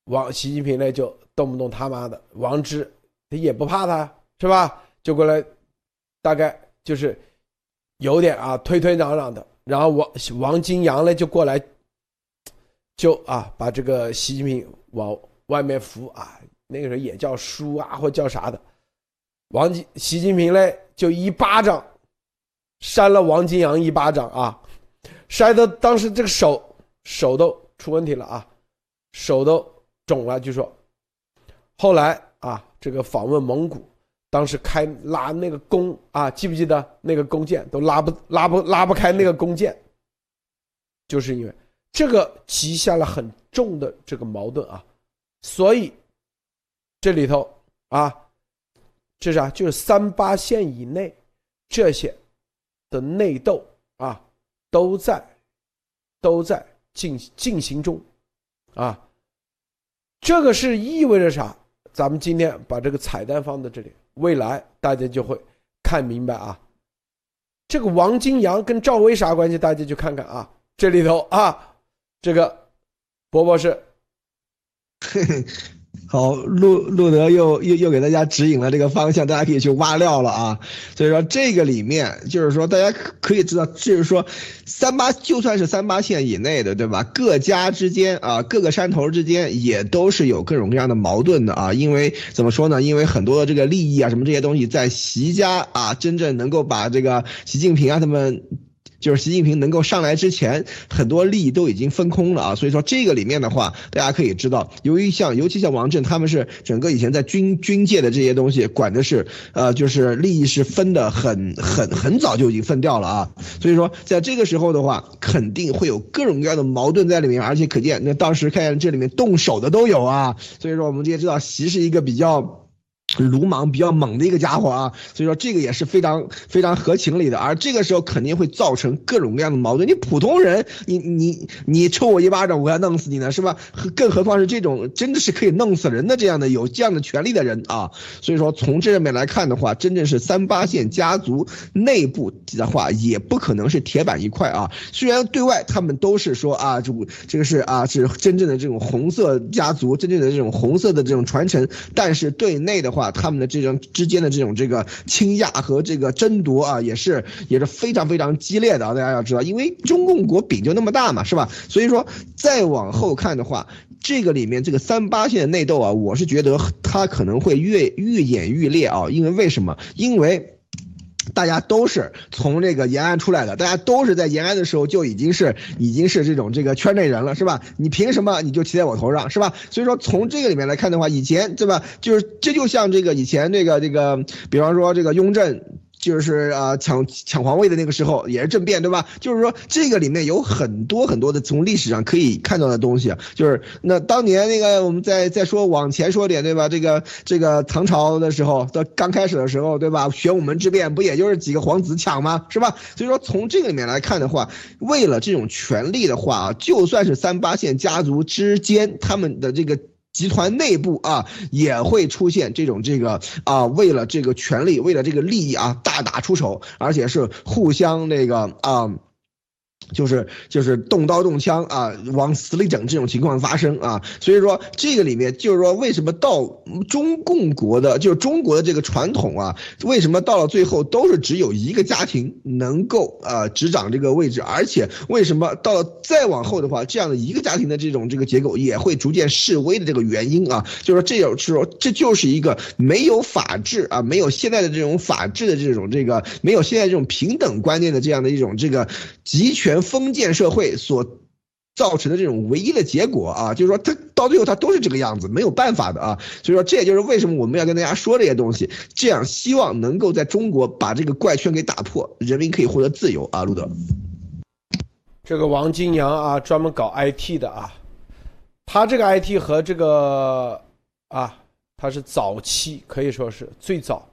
王习近平呢，就动不动他妈的王之，他也不怕他，是吧？就过来，大概就是有点啊推推攘攘的。然后王王金阳呢就过来，就啊把这个习近平往外面扶啊，那个时候也叫叔啊或叫啥的。王金习近平嘞就一巴掌扇了王金阳一巴掌啊。扇的当时这个手手都出问题了啊，手都肿了。据说后来啊，这个访问蒙古，当时开拉那个弓啊，记不记得那个弓箭都拉不拉不拉不开那个弓箭，就是因为这个积下了很重的这个矛盾啊，所以这里头啊，这是啊，就是三八线以内这些的内斗啊。都在，都在进进行中，啊，这个是意味着啥？咱们今天把这个彩蛋放在这里，未来大家就会看明白啊。这个王金阳跟赵薇啥关系？大家去看看啊，这里头啊，这个伯伯是。[laughs] 好，路路德又又又给大家指引了这个方向，大家可以去挖料了啊。所以说这个里面就是说，大家可以知道，就是说，三八就算是三八线以内的，对吧？各家之间啊，各个山头之间也都是有各种各样的矛盾的啊。因为怎么说呢？因为很多的这个利益啊，什么这些东西，在习家啊，真正能够把这个习近平啊他们。就是习近平能够上来之前，很多利益都已经分空了啊，所以说这个里面的话，大家可以知道，由于像尤其像王震他们是整个以前在军军界的这些东西管的是，呃，就是利益是分的很很很早就已经分掉了啊，所以说在这个时候的话，肯定会有各种各样的矛盾在里面，而且可见那当时看见这里面动手的都有啊，所以说我们也知道习是一个比较。鲁莽比较猛的一个家伙啊，所以说这个也是非常非常合情理的，而这个时候肯定会造成各种各样的矛盾。你普通人，你你你抽我一巴掌，我要弄死你呢，是吧？更何况是这种真的是可以弄死人的这样的有这样的权利的人啊。所以说从这上面来看的话，真正是三八线家族内部的话，也不可能是铁板一块啊。虽然对外他们都是说啊，这这个是啊是真正的这种红色家族，真正的这种红色的这种传承，但是对内的话。他们的这种之间的这种这个倾轧和这个争夺啊，也是也是非常非常激烈的啊！大家要知道，因为中共国饼就那么大嘛，是吧？所以说再往后看的话，这个里面这个三八线的内斗啊，我是觉得它可能会越愈演愈烈啊！因为为什么？因为。大家都是从这个延安出来的，大家都是在延安的时候就已经是已经是这种这个圈内人了，是吧？你凭什么你就骑在我头上，是吧？所以说从这个里面来看的话，以前对吧？就是这就像这个以前这个这个，比方说这个雍正。就是啊，抢抢皇位的那个时候也是政变，对吧？就是说这个里面有很多很多的从历史上可以看到的东西。就是那当年那个，我们再再说往前说点，对吧？这个这个唐朝的时候的刚开始的时候，对吧？玄武门之变不也就是几个皇子抢吗？是吧？所以说从这个里面来看的话，为了这种权力的话啊，就算是三八线家族之间他们的这个。集团内部啊，也会出现这种这个啊，为了这个权利，为了这个利益啊，大打出手，而且是互相那个啊，就是就是动刀动枪啊，往死里整这种情况发生啊，所以说这个里面就是说为什么到中共国的，就是中国的这个传统啊，为什么到了最后都是只有一个家庭能够呃执掌这个位置，而且为什么到了再往后的话，这样的一个家庭的这种这个结构也会逐渐式微的这个原因啊，就是这就是说这就是一个没有法治啊，没有现在的这种法治的这种这个没有现在这种平等观念的这样的一种这个集权。封建社会所造成的这种唯一的结果啊，就是说它到最后它都是这个样子，没有办法的啊。所以说这也就是为什么我们要跟大家说这些东西，这样希望能够在中国把这个怪圈给打破，人民可以获得自由啊。路德，这个王金阳啊，专门搞 IT 的啊，他这个 IT 和这个啊，他是早期可以说是最早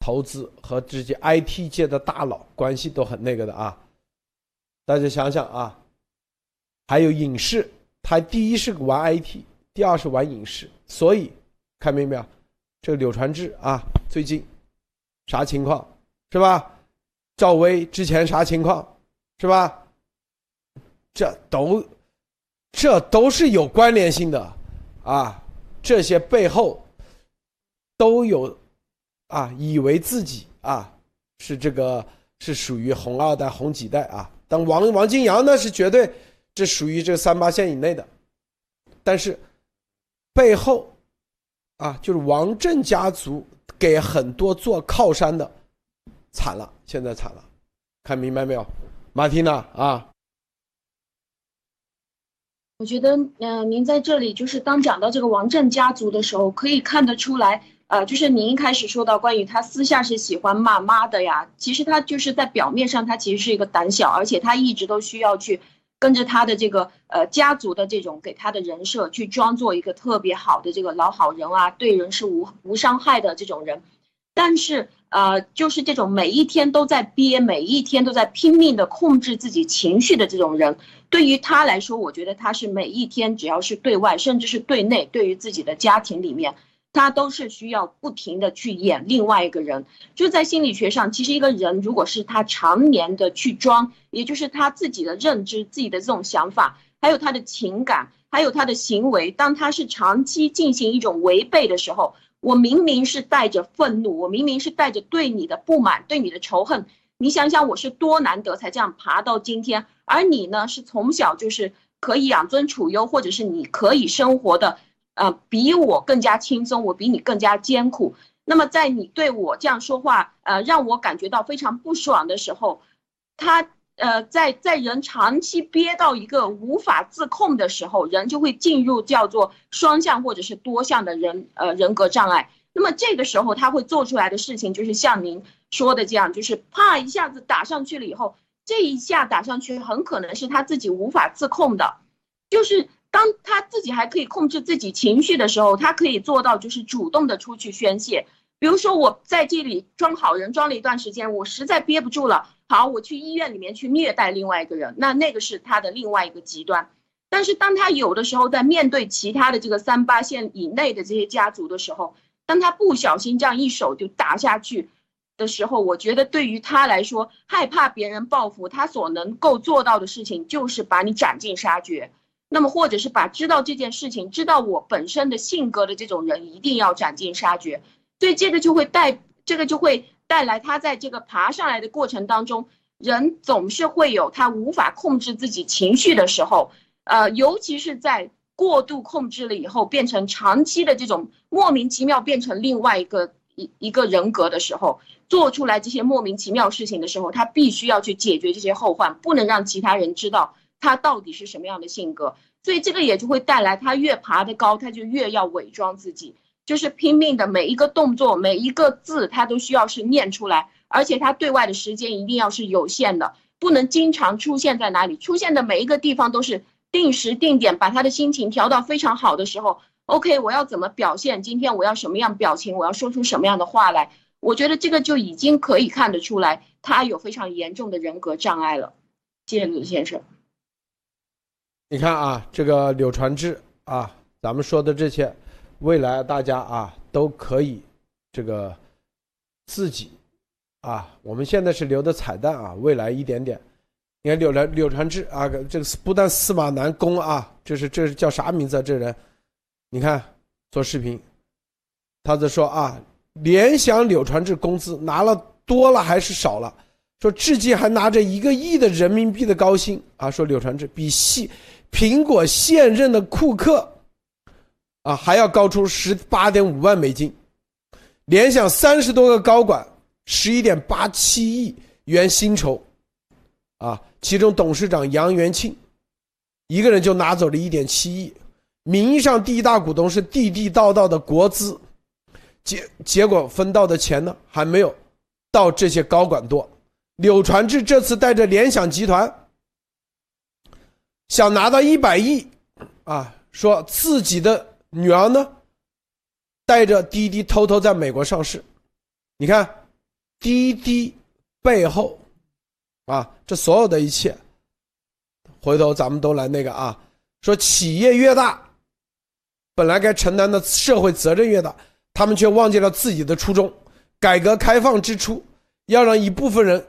投资和这些 IT 界的大佬关系都很那个的啊。大家想想啊，还有影视，他第一是玩 IT，第二是玩影视，所以看明白没有？这个柳传志啊，最近啥情况是吧？赵薇之前啥情况是吧？这都这都是有关联性的啊，这些背后都有啊，以为自己啊是这个是属于红二代、红几代啊。但王王金阳呢是绝对，这属于这三八线以内的，但是背后啊，就是王震家族给很多做靠山的惨了，现在惨了，看明白没有，马蒂娜啊？我觉得，嗯，您在这里就是当讲到这个王震家族的时候，可以看得出来。呃，就是您一开始说到关于他私下是喜欢骂妈的呀，其实他就是在表面上他其实是一个胆小，而且他一直都需要去跟着他的这个呃家族的这种给他的人设去装作一个特别好的这个老好人啊，对人是无无伤害的这种人，但是呃就是这种每一天都在憋，每一天都在拼命的控制自己情绪的这种人，对于他来说，我觉得他是每一天只要是对外，甚至是对内，对于自己的家庭里面。他都是需要不停的去演另外一个人，就在心理学上，其实一个人如果是他常年的去装，也就是他自己的认知、自己的这种想法，还有他的情感，还有他的行为，当他是长期进行一种违背的时候，我明明是带着愤怒，我明明是带着对你的不满、对你的仇恨，你想想我是多难得才这样爬到今天，而你呢是从小就是可以养尊处优，或者是你可以生活的。呃，比我更加轻松，我比你更加艰苦。那么，在你对我这样说话，呃，让我感觉到非常不爽的时候，他呃，在在人长期憋到一个无法自控的时候，人就会进入叫做双向或者是多项的人呃人格障碍。那么这个时候，他会做出来的事情就是像您说的这样，就是啪一下子打上去了以后，这一下打上去很可能是他自己无法自控的，就是。当他自己还可以控制自己情绪的时候，他可以做到就是主动的出去宣泄。比如说我在这里装好人装了一段时间，我实在憋不住了，好，我去医院里面去虐待另外一个人，那那个是他的另外一个极端。但是当他有的时候在面对其他的这个三八线以内的这些家族的时候，当他不小心这样一手就打下去的时候，我觉得对于他来说，害怕别人报复，他所能够做到的事情就是把你斩尽杀绝。那么，或者是把知道这件事情、知道我本身的性格的这种人，一定要斩尽杀绝。所以这个就会带，这个就会带来他在这个爬上来的过程当中，人总是会有他无法控制自己情绪的时候，呃，尤其是在过度控制了以后，变成长期的这种莫名其妙变成另外一个一一个人格的时候，做出来这些莫名其妙事情的时候，他必须要去解决这些后患，不能让其他人知道。他到底是什么样的性格？所以这个也就会带来他越爬得高，他就越要伪装自己，就是拼命的每一个动作、每一个字，他都需要是念出来，而且他对外的时间一定要是有限的，不能经常出现在哪里，出现的每一个地方都是定时定点，把他的心情调到非常好的时候。OK，我要怎么表现？今天我要什么样表情？我要说出什么样的话来？我觉得这个就已经可以看得出来，他有非常严重的人格障碍了。谢谢鲁先生。你看啊，这个柳传志啊，咱们说的这些，未来大家啊都可以这个自己啊，我们现在是留的彩蛋啊，未来一点点。你看柳传柳传志啊，这个不但司马南攻啊，这是这是叫啥名字啊？这人，你看做视频，他在说啊，联想柳传志工资拿了多了还是少了？说至今还拿着一个亿的人民币的高薪啊！说柳传志比现苹果现任的库克啊还要高出十八点五万美金，联想三十多个高管十一点八七亿元薪酬，啊。其中董事长杨元庆，一个人就拿走了一点七亿，名义上第一大股东是地地道道的国资，结结果分到的钱呢还没有到这些高管多。柳传志这次带着联想集团想拿到一百亿，啊，说自己的女儿呢带着滴滴偷偷在美国上市，你看滴滴背后。啊，这所有的一切，回头咱们都来那个啊，说企业越大，本来该承担的社会责任越大，他们却忘记了自己的初衷。改革开放之初，要让一部分人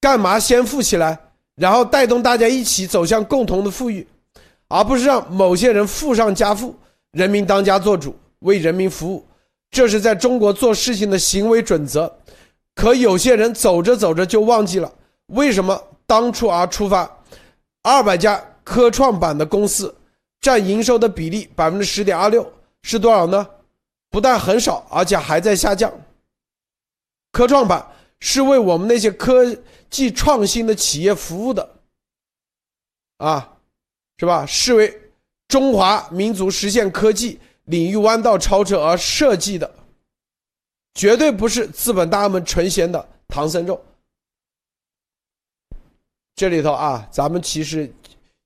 干嘛先富起来，然后带动大家一起走向共同的富裕，而不是让某些人富上加富，人民当家作主，为人民服务。这是在中国做事情的行为准则。可有些人走着走着就忘记了，为什么当初而出发？二百家科创板的公司占营收的比例百分之十点二六是多少呢？不但很少，而且还在下降。科创板是为我们那些科既创新的企业服务的，啊，是吧？是为中华民族实现科技领域弯道超车而设计的。绝对不是资本大们纯闲的唐僧肉。这里头啊，咱们其实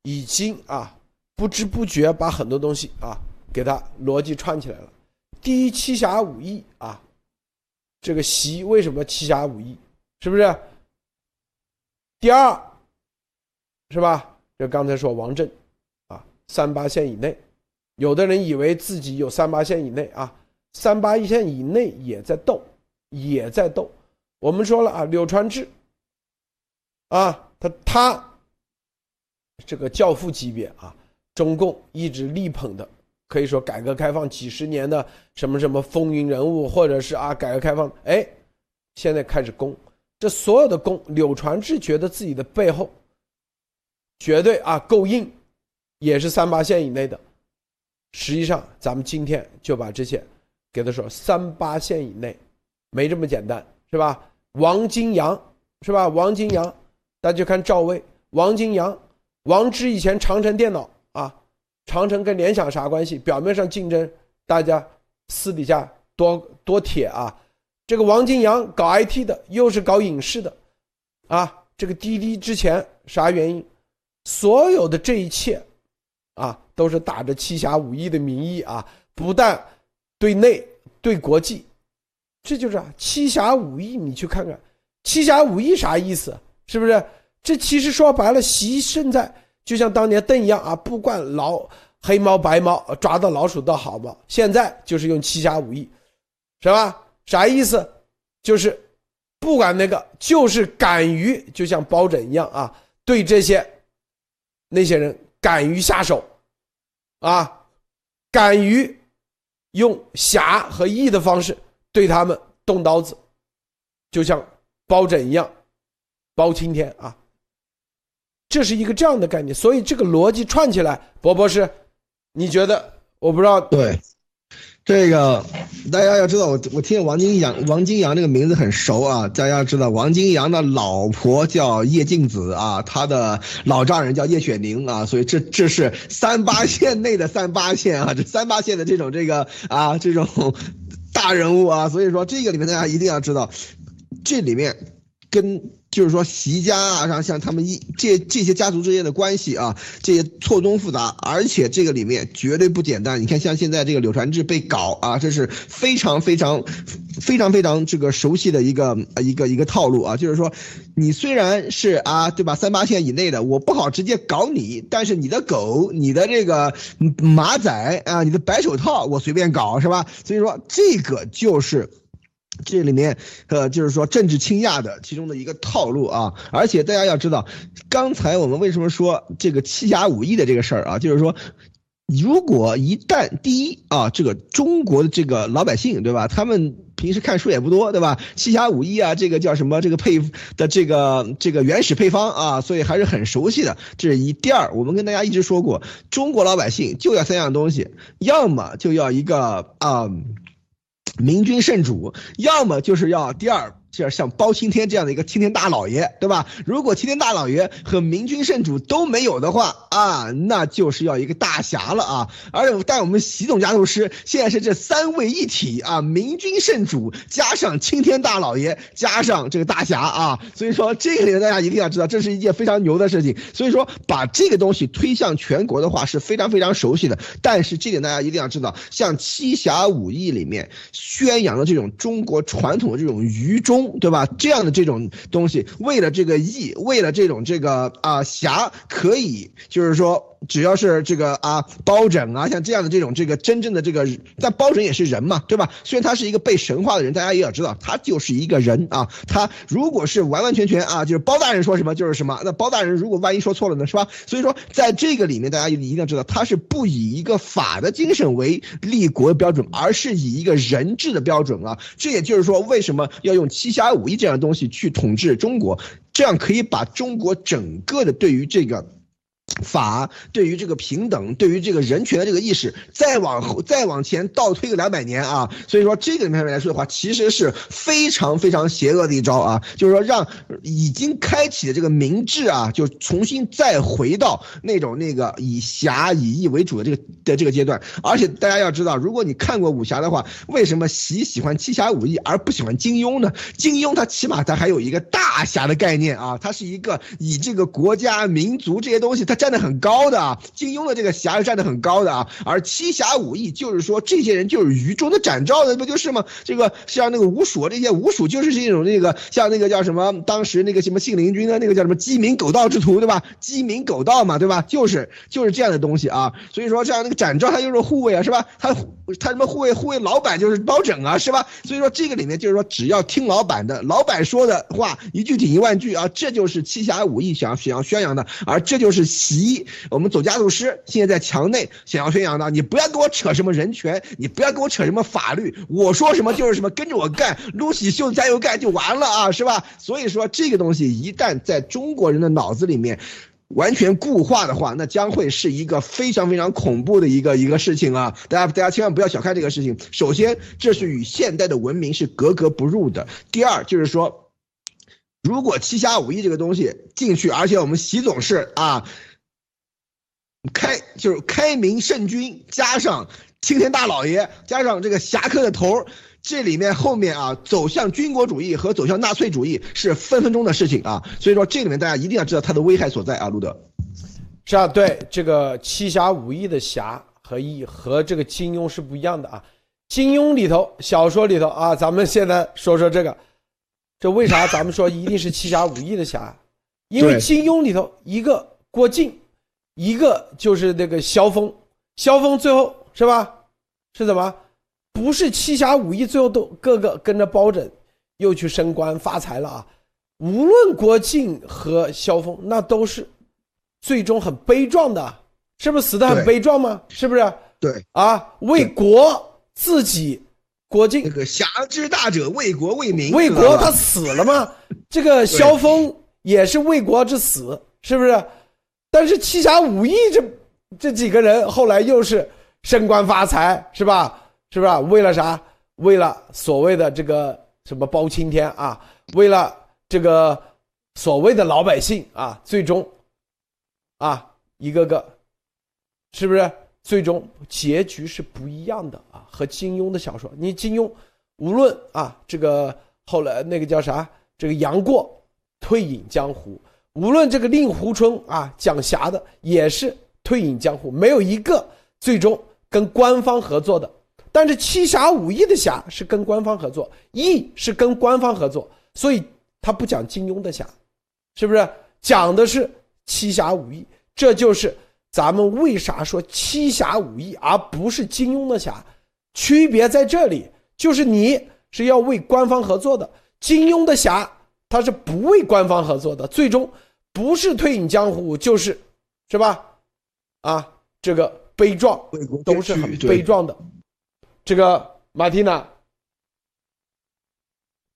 已经啊不知不觉把很多东西啊给它逻辑串起来了。第一，七侠五义啊，这个习为什么七侠五义？是不是？第二，是吧？就刚才说王震啊，三八线以内，有的人以为自己有三八线以内啊。三八一线以内也在斗，也在斗。我们说了啊，柳传志，啊，他他这个教父级别啊，中共一直力捧的，可以说改革开放几十年的什么什么风云人物，或者是啊，改革开放，哎，现在开始攻，这所有的功，柳传志觉得自己的背后绝对啊够硬，也是三八线以内的。实际上，咱们今天就把这些。给他说三八线以内，没这么简单，是吧？王金阳，是吧？王金阳，大家就看赵薇，王金阳，王之以前长城电脑啊，长城跟联想啥关系？表面上竞争，大家私底下多多铁啊。这个王金阳搞 IT 的，又是搞影视的，啊，这个滴滴之前啥原因？所有的这一切，啊，都是打着七侠五义的名义啊，不但。对内对国际，这就是啊七侠五义。你去看看，七侠五义啥意思？是不是？这其实说白了，习现在就像当年邓一样啊，不管老黑猫白猫，抓到老鼠倒好猫。现在就是用七侠五义，是吧？啥意思？就是不管那个，就是敢于就像包拯一样啊，对这些那些人敢于下手，啊，敢于。用侠和义的方式对他们动刀子，就像包拯一样，包青天啊，这是一个这样的概念。所以这个逻辑串起来，博博士，你觉得？我不知道。对，这个大家要知道，我我听王金阳，王金阳这个名字很熟啊。大家要知道，王金阳的老婆叫叶静子啊，他的老丈人叫叶雪宁啊，所以这这是三八线内的三八线啊，这三八线的这种这个啊这种大人物啊，所以说这个里面大家一定要知道，这里面跟。就是说，习家啊，像像他们一这这些家族之间的关系啊，这些错综复杂，而且这个里面绝对不简单。你看，像现在这个柳传志被搞啊，这是非常非常非常非常这个熟悉的一个一个一个套路啊。就是说，你虽然是啊，对吧？三八线以内的，我不好直接搞你，但是你的狗、你的这个马仔啊、你的白手套，我随便搞，是吧？所以说，这个就是。这里面呃就是说政治倾轧的其中的一个套路啊。而且大家要知道，刚才我们为什么说这个七侠五义的这个事儿啊，就是说。如果一旦第一啊，这个中国的这个老百姓对吧？他们平时看书也不多对吧？七侠五义啊，这个叫什么？这个配的这个这个原始配方啊，所以还是很熟悉的。这是一。第二，我们跟大家一直说过，中国老百姓就要三样东西，要么就要一个啊明君圣主，要么就是要第二。就是像包青天这样的一个青天大老爷，对吧？如果青天大老爷和明君圣主都没有的话啊，那就是要一个大侠了啊！而且，但我们习总家族师现在是这三位一体啊，明君圣主加上青天大老爷加上这个大侠啊，所以说这个里面大家一定要知道，这是一件非常牛的事情。所以说把这个东西推向全国的话是非常非常熟悉的。但是这点大家一定要知道，像七侠五义里面宣扬的这种中国传统的这种愚忠。对吧？这样的这种东西，为了这个义，为了这种这个啊侠，可以就是说。只要是这个啊，包拯啊，像这样的这种这个真正的这个，但包拯也是人嘛，对吧？虽然他是一个被神化的人，大家也要知道，他就是一个人啊。他如果是完完全全啊，就是包大人说什么就是什么。那包大人如果万一说错了呢，是吧？所以说，在这个里面，大家一定要知道，他是不以一个法的精神为立国的标准，而是以一个人治的标准啊。这也就是说，为什么要用七侠五义这样的东西去统治中国？这样可以把中国整个的对于这个。法对于这个平等，对于这个人权的这个意识，再往后再往前倒推个两百年啊，所以说这个里面来说的话，其实是非常非常邪恶的一招啊，就是说让已经开启的这个明治啊，就重新再回到那种那个以侠以义为主的这个的这个阶段。而且大家要知道，如果你看过武侠的话，为什么习喜欢七侠五义而不喜欢金庸呢？金庸他起码他还有一个大侠的概念啊，他是一个以这个国家民族这些东西他。站得很高的啊，金庸的这个侠是站得很高的啊，而七侠五义就是说这些人就是愚忠的展昭的，不就是吗？这个像那个吴蜀这些，吴蜀就是这种那个像那个叫什么，当时那个什么信陵君的那个叫什么鸡鸣狗盗之徒，对吧？鸡鸣狗盗嘛，对吧？就是就是这样的东西啊。所以说像那个展昭他就是护卫啊，是吧？他他什么护卫护卫老板就是包拯啊，是吧？所以说这个里面就是说只要听老板的，老板说的话一句顶一万句啊，这就是七侠五义想想要宣扬的，而这就是。习，我们走家族师现在在墙内想要宣扬的，你不要跟我扯什么人权，你不要跟我扯什么法律，我说什么就是什么，跟着我干，撸起袖子加油干就完了啊，是吧？所以说这个东西一旦在中国人的脑子里面完全固化的话，那将会是一个非常非常恐怖的一个一个事情啊！大家大家千万不要小看这个事情。首先，这是与现代的文明是格格不入的；第二，就是说，如果七侠五义这个东西进去，而且我们习总是啊。开就是开明圣君，加上青天大老爷，加上这个侠客的头这里面后面啊，走向军国主义和走向纳粹主义是分分钟的事情啊。所以说这里面大家一定要知道它的危害所在啊，路德。是啊，对这个七侠五义的侠和义和这个金庸是不一样的啊。金庸里头小说里头啊，咱们现在说说这个，这为啥咱们说一定是七侠五义的侠？因为金庸里头一个郭靖。一个就是那个萧峰，萧峰最后是吧？是怎么？不是七侠五义，最后都个个跟着包拯，又去升官发财了啊！无论郭靖和萧峰，那都是最终很悲壮的，是不是死的很悲壮吗？是不是？对啊，为国自己，郭靖那个侠之大者，为国为民，为国他死了吗？这个萧峰也是为国之死，是不是？但是七侠五义这这几个人后来又是升官发财是吧？是不是？为了啥？为了所谓的这个什么包青天啊？为了这个所谓的老百姓啊？最终啊，一个个是不是？最终结局是不一样的啊！和金庸的小说，你金庸无论啊，这个后来那个叫啥？这个杨过退隐江湖。无论这个令狐冲啊，讲侠的也是退隐江湖，没有一个最终跟官方合作的。但是七侠五义的侠是跟官方合作，义是跟官方合作，所以他不讲金庸的侠，是不是？讲的是七侠五义，这就是咱们为啥说七侠五义而不是金庸的侠，区别在这里，就是你是要为官方合作的。金庸的侠他是不为官方合作的，最终不是退隐江湖就是，是吧？啊，这个悲壮都是很悲壮的。这个马蒂娜，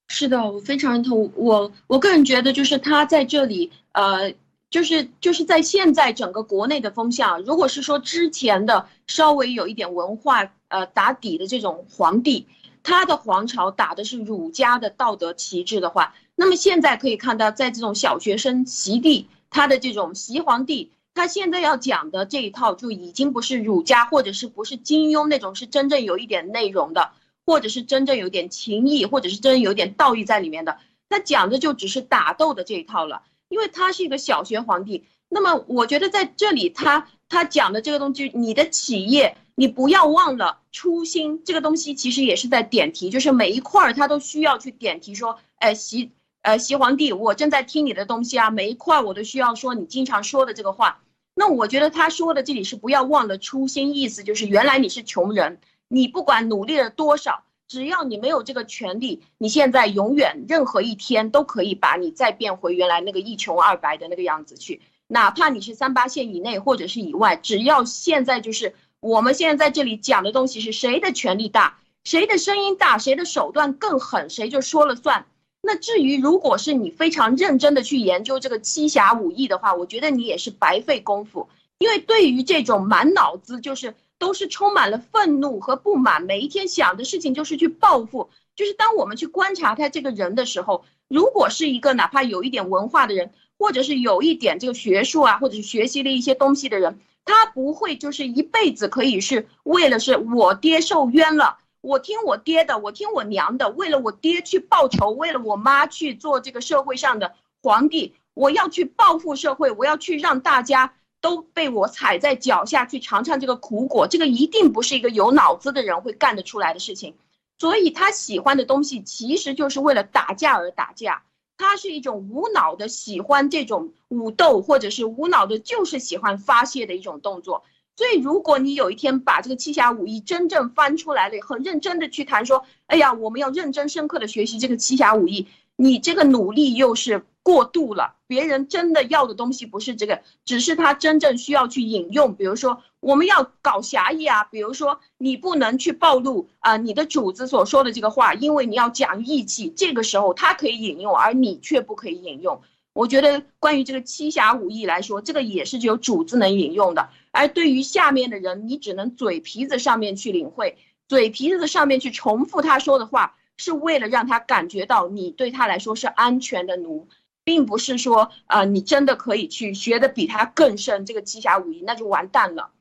是的，我非常认同。我我个人觉得，就是他在这里，呃。就是就是在现在整个国内的风向，如果是说之前的稍微有一点文化呃打底的这种皇帝，他的皇朝打的是儒家的道德旗帜的话，那么现在可以看到，在这种小学生习帝，他的这种习皇帝，他现在要讲的这一套就已经不是儒家，或者是不是金庸那种是真正有一点内容的，或者是真正有点情义，或者是真正有点道义在里面的，他讲的就只是打斗的这一套了。因为他是一个小学皇帝，那么我觉得在这里他他讲的这个东西，你的企业你不要忘了初心，这个东西其实也是在点题，就是每一块儿他都需要去点题说，哎，习呃习皇帝，我正在听你的东西啊，每一块我都需要说你经常说的这个话。那我觉得他说的这里是不要忘了初心，意思就是原来你是穷人，你不管努力了多少。只要你没有这个权利，你现在永远任何一天都可以把你再变回原来那个一穷二白的那个样子去，哪怕你是三八线以内或者是以外，只要现在就是我们现在在这里讲的东西是谁的权力大，谁的声音大，谁的手段更狠，谁就说了算。那至于如果是你非常认真的去研究这个七侠五义的话，我觉得你也是白费功夫，因为对于这种满脑子就是。都是充满了愤怒和不满，每一天想的事情就是去报复。就是当我们去观察他这个人的时候，如果是一个哪怕有一点文化的人，或者是有一点这个学术啊，或者是学习了一些东西的人，他不会就是一辈子可以是为了是我爹受冤了，我听我爹的，我听我娘的，为了我爹去报仇，为了我妈去做这个社会上的皇帝，我要去报复社会，我要去让大家。都被我踩在脚下去尝尝这个苦果，这个一定不是一个有脑子的人会干得出来的事情。所以他喜欢的东西其实就是为了打架而打架，他是一种无脑的喜欢这种武斗，或者是无脑的，就是喜欢发泄的一种动作。所以如果你有一天把这个七侠五义真正翻出来了，很认真的去谈说，哎呀，我们要认真深刻的学习这个七侠五义，你这个努力又是。过度了，别人真的要的东西不是这个，只是他真正需要去引用。比如说，我们要搞侠义啊，比如说你不能去暴露啊你的主子所说的这个话，因为你要讲义气。这个时候他可以引用，而你却不可以引用。我觉得关于这个七侠五义来说，这个也是只有主子能引用的，而对于下面的人，你只能嘴皮子上面去领会，嘴皮子上面去重复他说的话，是为了让他感觉到你对他来说是安全的奴。并不是说啊，你真的可以去学的比他更深，这个七侠五义那就完蛋了。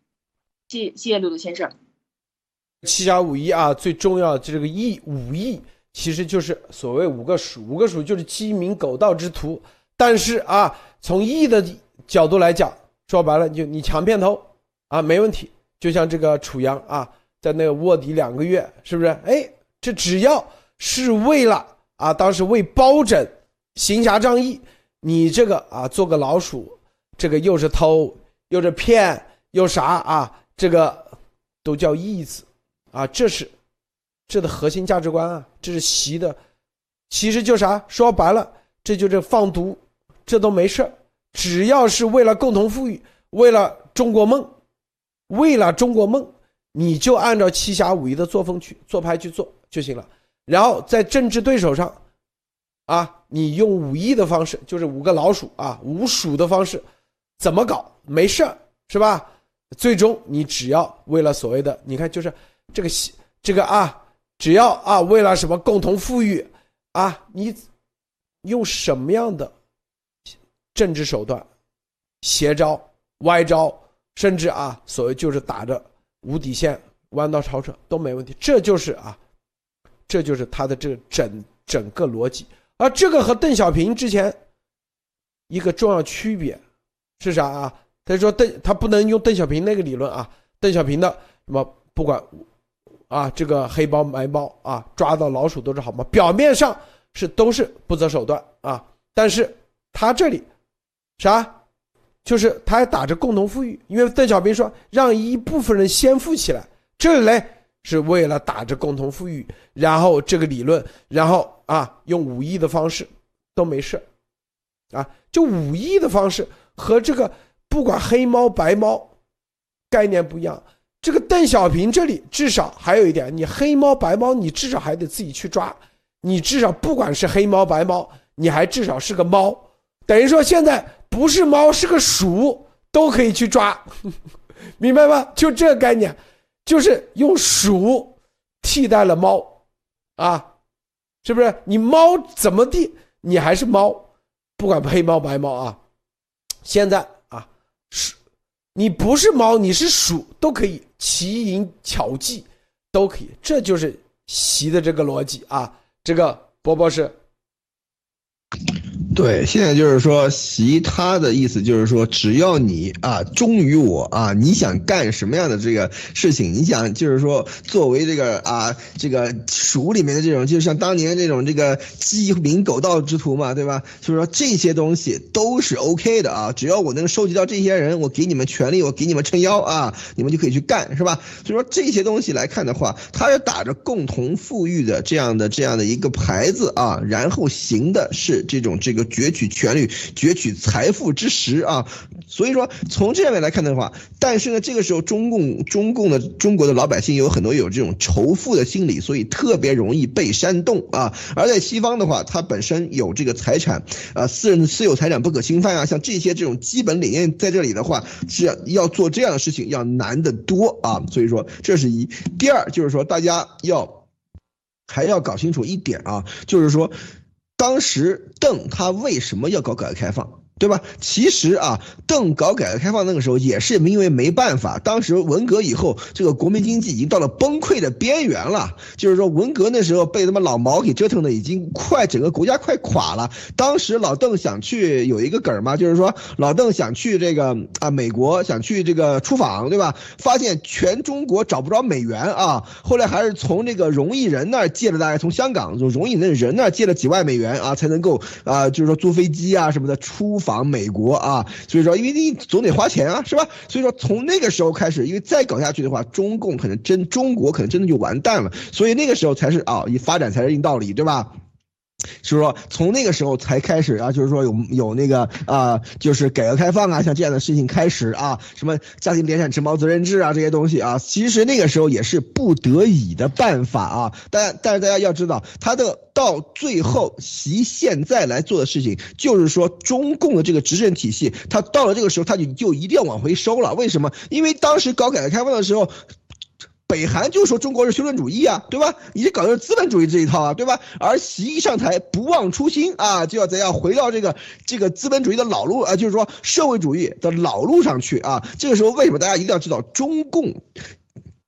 谢谢谢陆陆先生。七侠五义啊，最重要的这个义五义，其实就是所谓五个蜀，五个蜀就是鸡鸣狗盗之徒。但是啊，从义的角度来讲，说白了就你抢片头啊，没问题。就像这个楚阳啊，在那个卧底两个月，是不是？哎，这只要是为了啊，当时为包拯。行侠仗义，你这个啊，做个老鼠，这个又是偷，又是骗，又啥啊？这个都叫义子啊，这是这的核心价值观啊，这是习的，其实就啥？说白了，这就是放毒，这都没事只要是为了共同富裕，为了中国梦，为了中国梦，你就按照七侠五义的作风去做派去做就行了。然后在政治对手上。啊，你用五义的方式，就是五个老鼠啊，五鼠的方式，怎么搞没事儿是吧？最终你只要为了所谓的，你看就是这个这个啊，只要啊为了什么共同富裕啊，你用什么样的政治手段、邪招、歪招，甚至啊所谓就是打着无底线、弯道超车都没问题。这就是啊，这就是他的这个整整个逻辑。而这个和邓小平之前一个重要区别是啥啊？他说邓他不能用邓小平那个理论啊，邓小平的什么不管啊这个黑包白包啊抓到老鼠都是好猫，表面上是都是不择手段啊，但是他这里啥就是他还打着共同富裕，因为邓小平说让一部分人先富起来，这里嘞是为了打着共同富裕，然后这个理论，然后啊用武艺的方式都没事啊，就武艺的方式和这个不管黑猫白猫概念不一样。这个邓小平这里至少还有一点，你黑猫白猫，你至少还得自己去抓，你至少不管是黑猫白猫，你还至少是个猫，等于说现在不是猫是个鼠都可以去抓，[laughs] 明白吗？就这个概念。就是用鼠替代了猫，啊，是不是？你猫怎么地，你还是猫，不管黑猫白猫啊。现在啊，鼠，你不是猫，你是鼠都可以，奇淫巧技都可以，这就是习的这个逻辑啊。这个波波是。对，现在就是说，习他的意思就是说，只要你啊忠于我啊，你想干什么样的这个事情，你想就是说，作为这个啊这个蜀里面的这种，就像当年这种这个鸡鸣狗盗之徒嘛，对吧？就是说这些东西都是 OK 的啊，只要我能收集到这些人，我给你们权利，我给你们撑腰啊，你们就可以去干，是吧？所以说这些东西来看的话，他是打着共同富裕的这样的这样的一个牌子啊，然后行的是这种这个。攫取权力、攫取财富之时啊，所以说从这上面来看的话，但是呢，这个时候中共、中共的中国的老百姓有很多有这种仇富的心理，所以特别容易被煽动啊。而在西方的话，它本身有这个财产啊，私人的私有财产不可侵犯啊，像这些这种基本理念在这里的话，是要做这样的事情要难得多啊。所以说这是一。第二就是说大家要还要搞清楚一点啊，就是说。当时邓他为什么要搞改革开放？对吧？其实啊，邓搞改革开放那个时候也是因为没办法。当时文革以后，这个国民经济已经到了崩溃的边缘了。就是说，文革那时候被他妈老毛给折腾的已经快整个国家快垮了。当时老邓想去有一个梗嘛，就是说老邓想去这个啊美国，想去这个出访，对吧？发现全中国找不着美元啊，后来还是从这个荣毅人那儿借了大概从香港就荣毅那人那儿借了几万美元啊，才能够啊，就是说租飞机啊什么的出。访美国啊，所以说因为你总得花钱啊，是吧？所以说从那个时候开始，因为再搞下去的话，中共可能真中国可能真的就完蛋了。所以那个时候才是啊，以发展才是硬道理，对吧？就是说从那个时候才开始啊，就是说有有那个啊，就是改革开放啊，像这样的事情开始啊，什么家庭联产承包责任制啊这些东西啊，其实那个时候也是不得已的办法啊。但但是大家要知道，他的到最后习现在来做的事情，就是说中共的这个执政体系，他到了这个时候，他就就一定要往回收了。为什么？因为当时搞改革开放的时候。北韩就说中国是修正主义啊，对吧？你这搞的是资本主义这一套啊，对吧？而习一上台不忘初心啊，就要怎样回到这个这个资本主义的老路啊，就是说社会主义的老路上去啊。这个时候为什么大家一定要知道中共？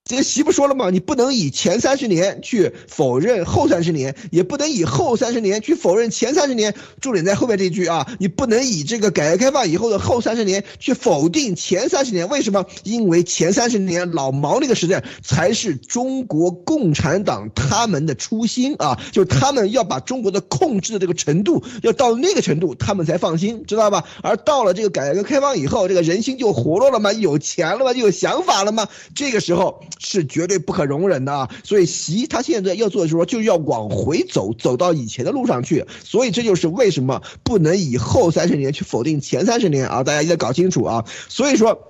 这个习不说了吗？你不能以前三十年去否认后三十年，也不能以后三十年去否认前三十年。重点在后面这句啊，你不能以这个改革开放以后的后三十年去否定前三十年。为什么？因为前三十年老毛那个时代才是中国共产党他们的初心啊，就是他们要把中国的控制的这个程度要到那个程度，他们才放心，知道吧？而到了这个改革开放以后，这个人心就活络了嘛，有钱了嘛，就有想法了嘛，这个时候。是绝对不可容忍的啊！所以习他现在要做的是说，就要往回走，走到以前的路上去。所以这就是为什么不能以后三十年去否定前三十年啊！大家一定要搞清楚啊！所以说。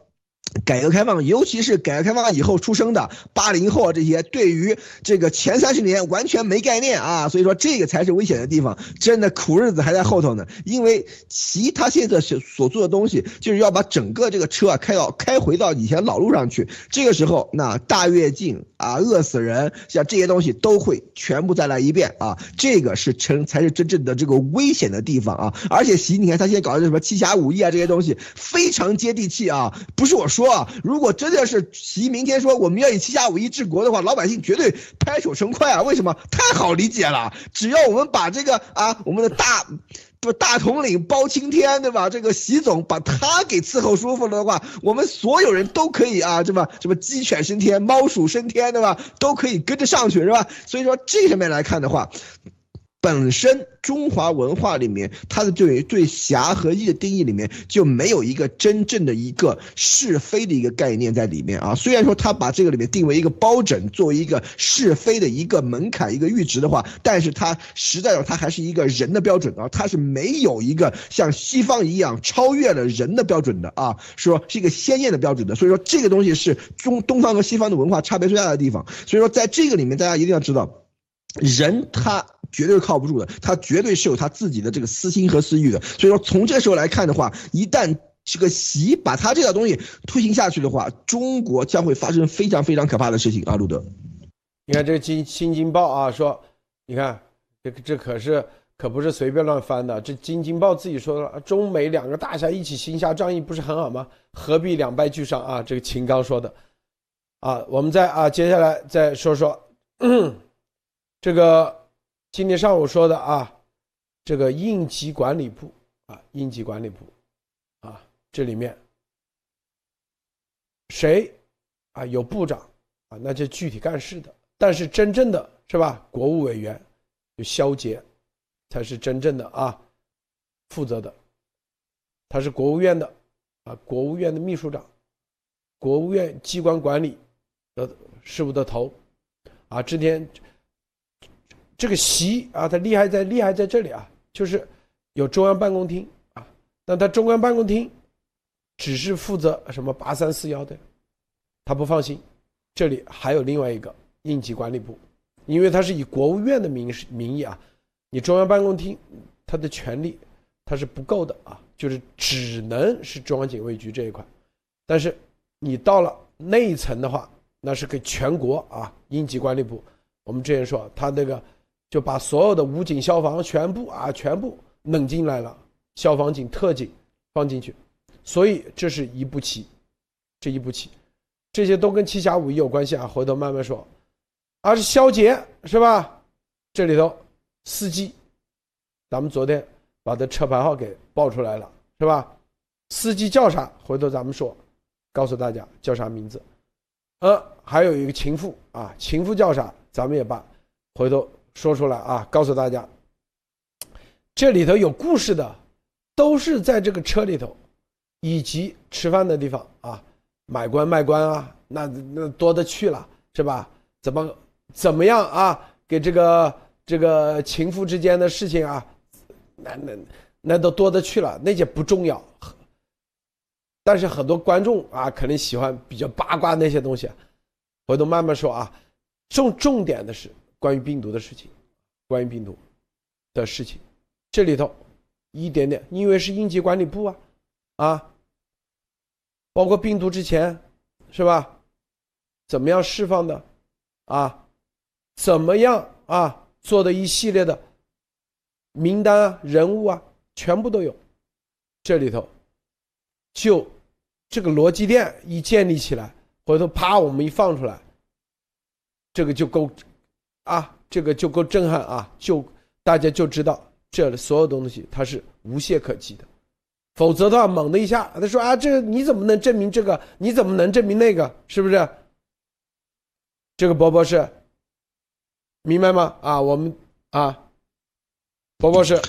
改革开放，尤其是改革开放以后出生的八零后这些，对于这个前三十年完全没概念啊，所以说这个才是危险的地方，真的苦日子还在后头呢。因为其他现在所所做的东西，就是要把整个这个车啊开到开回到以前老路上去。这个时候，那大跃进啊，饿死人，像这些东西都会全部再来一遍啊。这个是成才是真正的这个危险的地方啊。而且习，你看他现在搞的什么七侠五义啊这些东西，非常接地气啊，不是我说。说，如果真的是习明天说我们愿意七侠五义治国的话，老百姓绝对拍手称快啊！为什么？太好理解了，只要我们把这个啊，我们的大不大统领包青天，对吧？这个习总把他给伺候舒服了的话，我们所有人都可以啊，这么什么鸡犬升天，猫鼠升天，对吧？都可以跟着上去，是吧？所以说这上面来看的话。本身中华文化里面，它的对对侠和义的定义里面就没有一个真正的一个是非的一个概念在里面啊。虽然说他把这个里面定为一个包拯作为一个是非的一个门槛、一个阈值的话，但是它实在上它还是一个人的标准啊，它是没有一个像西方一样超越了人的标准的啊，说是一个鲜艳的标准的。所以说这个东西是中东方和西方的文化差别最大的地方。所以说在这个里面，大家一定要知道。人他绝对是靠不住的，他绝对是有他自己的这个私心和私欲的。所以说，从这时候来看的话，一旦这个习把他这套东西推行下去的话，中国将会发生非常非常可怕的事情啊！路德，你看这个《新新京报》啊，说，你看这这可是可不是随便乱翻的，这《京京报》自己说了，中美两个大侠一起行侠仗义，不是很好吗？何必两败俱伤啊？这个秦刚说的啊，我们再啊，接下来再说说。[clears throat] 这个今天上午说的啊，这个应急管理部啊，应急管理部啊，这里面谁啊有部长啊，那就具体干事的。但是真正的是吧，国务委员就肖捷才是真正的啊负责的，他是国务院的啊，国务院的秘书长，国务院机关管理的事务的头啊，之前。这个习啊，他厉害在厉害在这里啊，就是有中央办公厅。啊，但他中央办公厅只是负责什么八三四幺的，他不放心，这里还有另外一个应急管理部，因为他是以国务院的名名义啊，你中央办公厅他的权力他是不够的啊，就是只能是中央警卫局这一块，但是你到了内层的话，那是给全国啊应急管理部，我们之前说他那个。就把所有的武警、消防全部啊，全部弄进来了，消防警、特警放进去，所以这是一步棋，这一步棋，这些都跟七侠五义有关系啊，回头慢慢说。而是肖杰是吧？这里头司机，咱们昨天把他车牌号给报出来了是吧？司机叫啥？回头咱们说，告诉大家叫啥名字。呃，还有一个情妇啊，情妇叫啥？咱们也把回头。说出来啊！告诉大家，这里头有故事的，都是在这个车里头，以及吃饭的地方啊，买官卖官啊，那那多的去了，是吧？怎么怎么样啊？给这个这个情妇之间的事情啊，那那那都多的去了，那些不重要。但是很多观众啊，可能喜欢比较八卦那些东西，回头慢慢说啊。重重点的是。关于病毒的事情，关于病毒的事情，这里头一点点，因为是应急管理部啊，啊，包括病毒之前是吧？怎么样释放的啊？怎么样啊？做的一系列的名单啊、人物啊，全部都有。这里头就这个逻辑链一建立起来，回头啪，我们一放出来，这个就够。啊，这个就够震撼啊！就大家就知道这所有东西它是无懈可击的，否则的话，猛的一下，他说啊，这你怎么能证明这个？你怎么能证明那个？是不是？这个博博士，明白吗？啊，我们啊，博博士。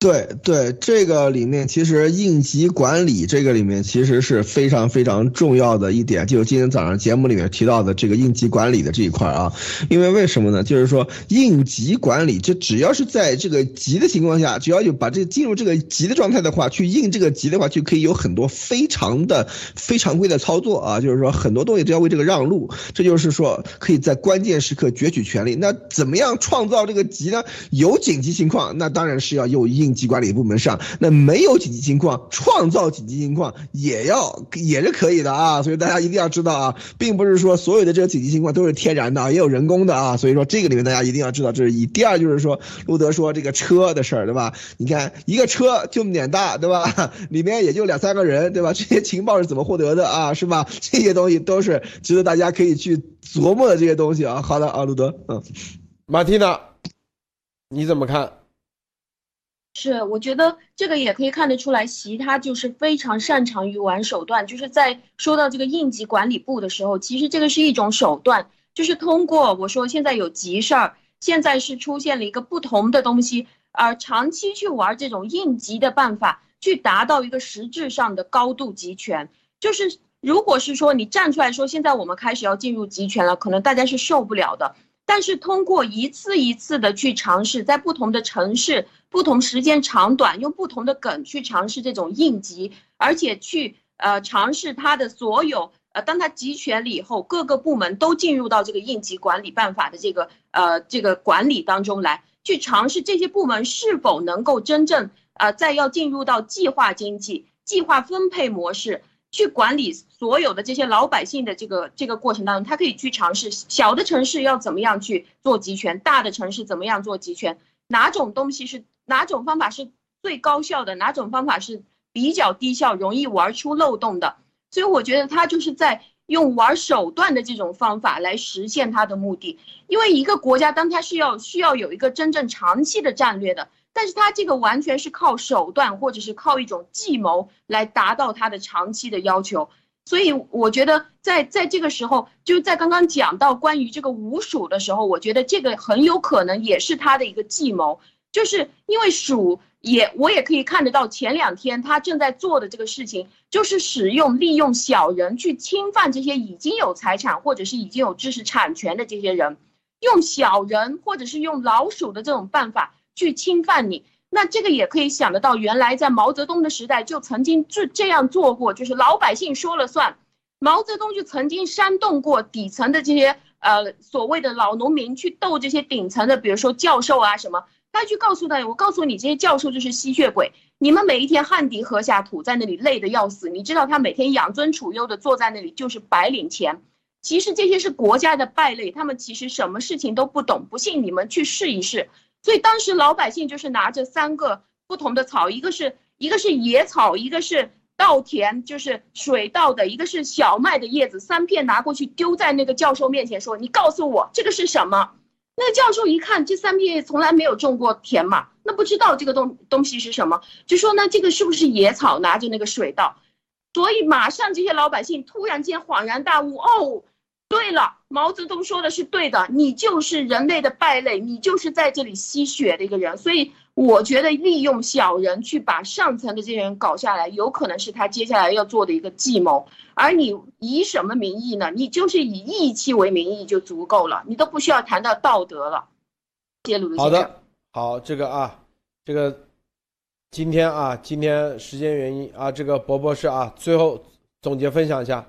对对，这个里面其实应急管理这个里面其实是非常非常重要的一点，就是今天早上节目里面提到的这个应急管理的这一块啊。因为为什么呢？就是说应急管理，这只要是在这个急的情况下，只要有把这进入这个急的状态的话，去应这个急的话，就可以有很多非常的非常规的操作啊。就是说很多东西都要为这个让路，这就是说可以在关键时刻攫取权利。那怎么样创造这个急呢？有紧急情况，那当然是要有应。应急管理部门上，那没有紧急情况，创造紧急情况也要也是可以的啊，所以大家一定要知道啊，并不是说所有的这个紧急情况都是天然的，也有人工的啊，所以说这个里面大家一定要知道，这是一。第二就是说，路德说这个车的事儿，对吧？你看一个车就点大，对吧？[laughs] 里面也就两三个人，对吧？[laughs] 这些情报是怎么获得的啊？是吧？这些东西都是值得大家可以去琢磨的这些东西啊。好的啊，路德，嗯，马蒂娜，你怎么看？是，我觉得这个也可以看得出来，习他就是非常擅长于玩手段。就是在说到这个应急管理部的时候，其实这个是一种手段，就是通过我说现在有急事儿，现在是出现了一个不同的东西，而长期去玩这种应急的办法，去达到一个实质上的高度集权。就是如果是说你站出来说，现在我们开始要进入集权了，可能大家是受不了的。但是通过一次一次的去尝试，在不同的城市、不同时间长短，用不同的梗去尝试这种应急，而且去呃尝试它的所有。呃，当他集权了以后，各个部门都进入到这个应急管理办法的这个呃这个管理当中来，去尝试这些部门是否能够真正呃再要进入到计划经济、计划分配模式去管理所有的这些老百姓的这个这个过程当中，他可以去尝试小的城市要怎么样去做集权，大的城市怎么样做集权，哪种东西是哪种方法是最高效的，哪种方法是比较低效、容易玩出漏洞的。所以我觉得他就是在用玩手段的这种方法来实现他的目的。因为一个国家，当他是要需要有一个真正长期的战略的，但是他这个完全是靠手段或者是靠一种计谋来达到他的长期的要求。所以我觉得在在这个时候，就在刚刚讲到关于这个五鼠的时候，我觉得这个很有可能也是他的一个计谋，就是因为鼠。也，我也可以看得到，前两天他正在做的这个事情，就是使用利用小人去侵犯这些已经有财产或者是已经有知识产权的这些人，用小人或者是用老鼠的这种办法去侵犯你。那这个也可以想得到，原来在毛泽东的时代就曾经这这样做过，就是老百姓说了算。毛泽东就曾经煽动过底层的这些呃所谓的老农民去斗这些顶层的，比如说教授啊什么。他去告诉他，我告诉你，这些教授就是吸血鬼。你们每一天汗滴禾下土，在那里累得要死。你知道他每天养尊处优的坐在那里，就是白领钱。其实这些是国家的败类，他们其实什么事情都不懂。不信你们去试一试。所以当时老百姓就是拿着三个不同的草，一个是一个是野草，一个是稻田，就是水稻的，一个是小麦的叶子，三片拿过去丢在那个教授面前，说：“你告诉我这个是什么？”那个教授一看，这三片叶从来没有种过田嘛，那不知道这个东东西是什么，就说呢，这个是不是野草？拿着那个水稻，所以马上这些老百姓突然间恍然大悟，哦，对了，毛泽东说的是对的，你就是人类的败类，你就是在这里吸血的一个人，所以。我觉得利用小人去把上层的这些人搞下来，有可能是他接下来要做的一个计谋。而你以什么名义呢？你就是以义气为名义就足够了，你都不需要谈到道德了。揭露好的，好，这个啊，这个今天啊，今天时间原因啊，这个博博士啊，最后总结分享一下。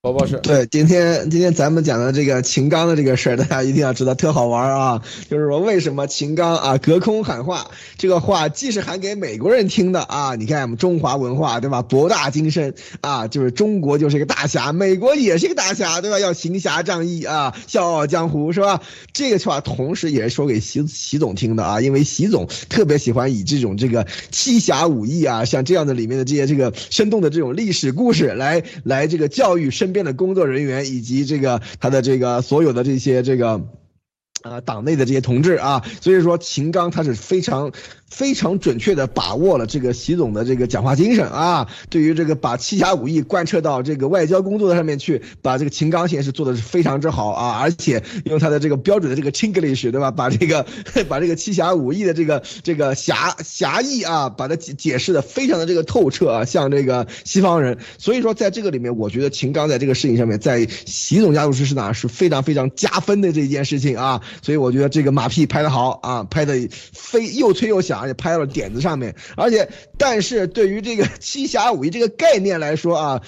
宝宝是，对，今天今天咱们讲的这个秦刚的这个事儿，大家一定要知道，特好玩啊！就是说，为什么秦刚啊隔空喊话？这个话既是喊给美国人听的啊，你看我们中华文化对吧？博大精深啊，就是中国就是一个大侠，美国也是一个大侠对吧？要行侠仗义啊，笑傲江湖是吧？这个话同时也是说给习习总听的啊，因为习总特别喜欢以这种这个七侠五义啊，像这样的里面的这些这个生动的这种历史故事来来这个教育身。身边的工作人员以及这个他的这个所有的这些这个，呃，党内的这些同志啊，所以说秦刚他是非常。非常准确的把握了这个习总的这个讲话精神啊，对于这个把七侠五义贯彻到这个外交工作上面去，把这个秦刚先是做的是非常之好啊，而且用他的这个标准的这个 Chinglish 对吧，把这个 [laughs] 把这个七侠五义的这个这个侠侠义啊，把它解解释的非常的这个透彻啊，像这个西方人，所以说在这个里面，我觉得秦刚在这个事情上面，在习总家族史上是非常非常加分的这一件事情啊，所以我觉得这个马屁拍得好啊，拍的飞又脆又响。而且拍到了点子上面，而且，但是对于这个七侠五义这个概念来说啊。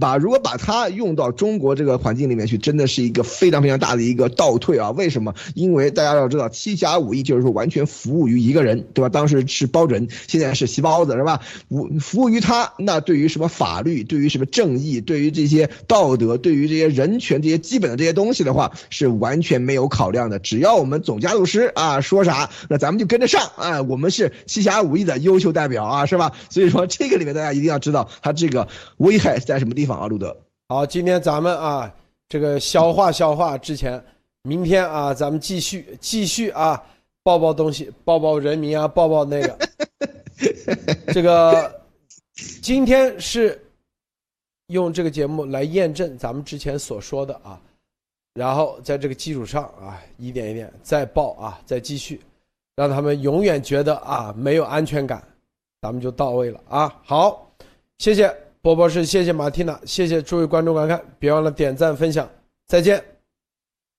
把如果把它用到中国这个环境里面去，真的是一个非常非常大的一个倒退啊！为什么？因为大家要知道，七侠五义就是说完全服务于一个人，对吧？当时是包拯，现在是席包子，是吧？服服务于他，那对于什么法律，对于什么正义，对于这些道德，对于这些人权这些基本的这些东西的话，是完全没有考量的。只要我们总家族师啊说啥，那咱们就跟着上啊！我们是七侠五义的优秀代表啊，是吧？所以说这个里面大家一定要知道，它这个危害是在什么地方方。啊，路德，好，今天咱们啊，这个消化消化之前，明天啊，咱们继续继续啊，报报东西，报报人民啊，报报那个，[laughs] 这个今天是用这个节目来验证咱们之前所说的啊，然后在这个基础上啊，一点一点再爆啊，再继续，让他们永远觉得啊没有安全感，咱们就到位了啊。好，谢谢波波是，谢谢马蒂娜，谢谢诸位观众观看，别忘了点赞分享，再见。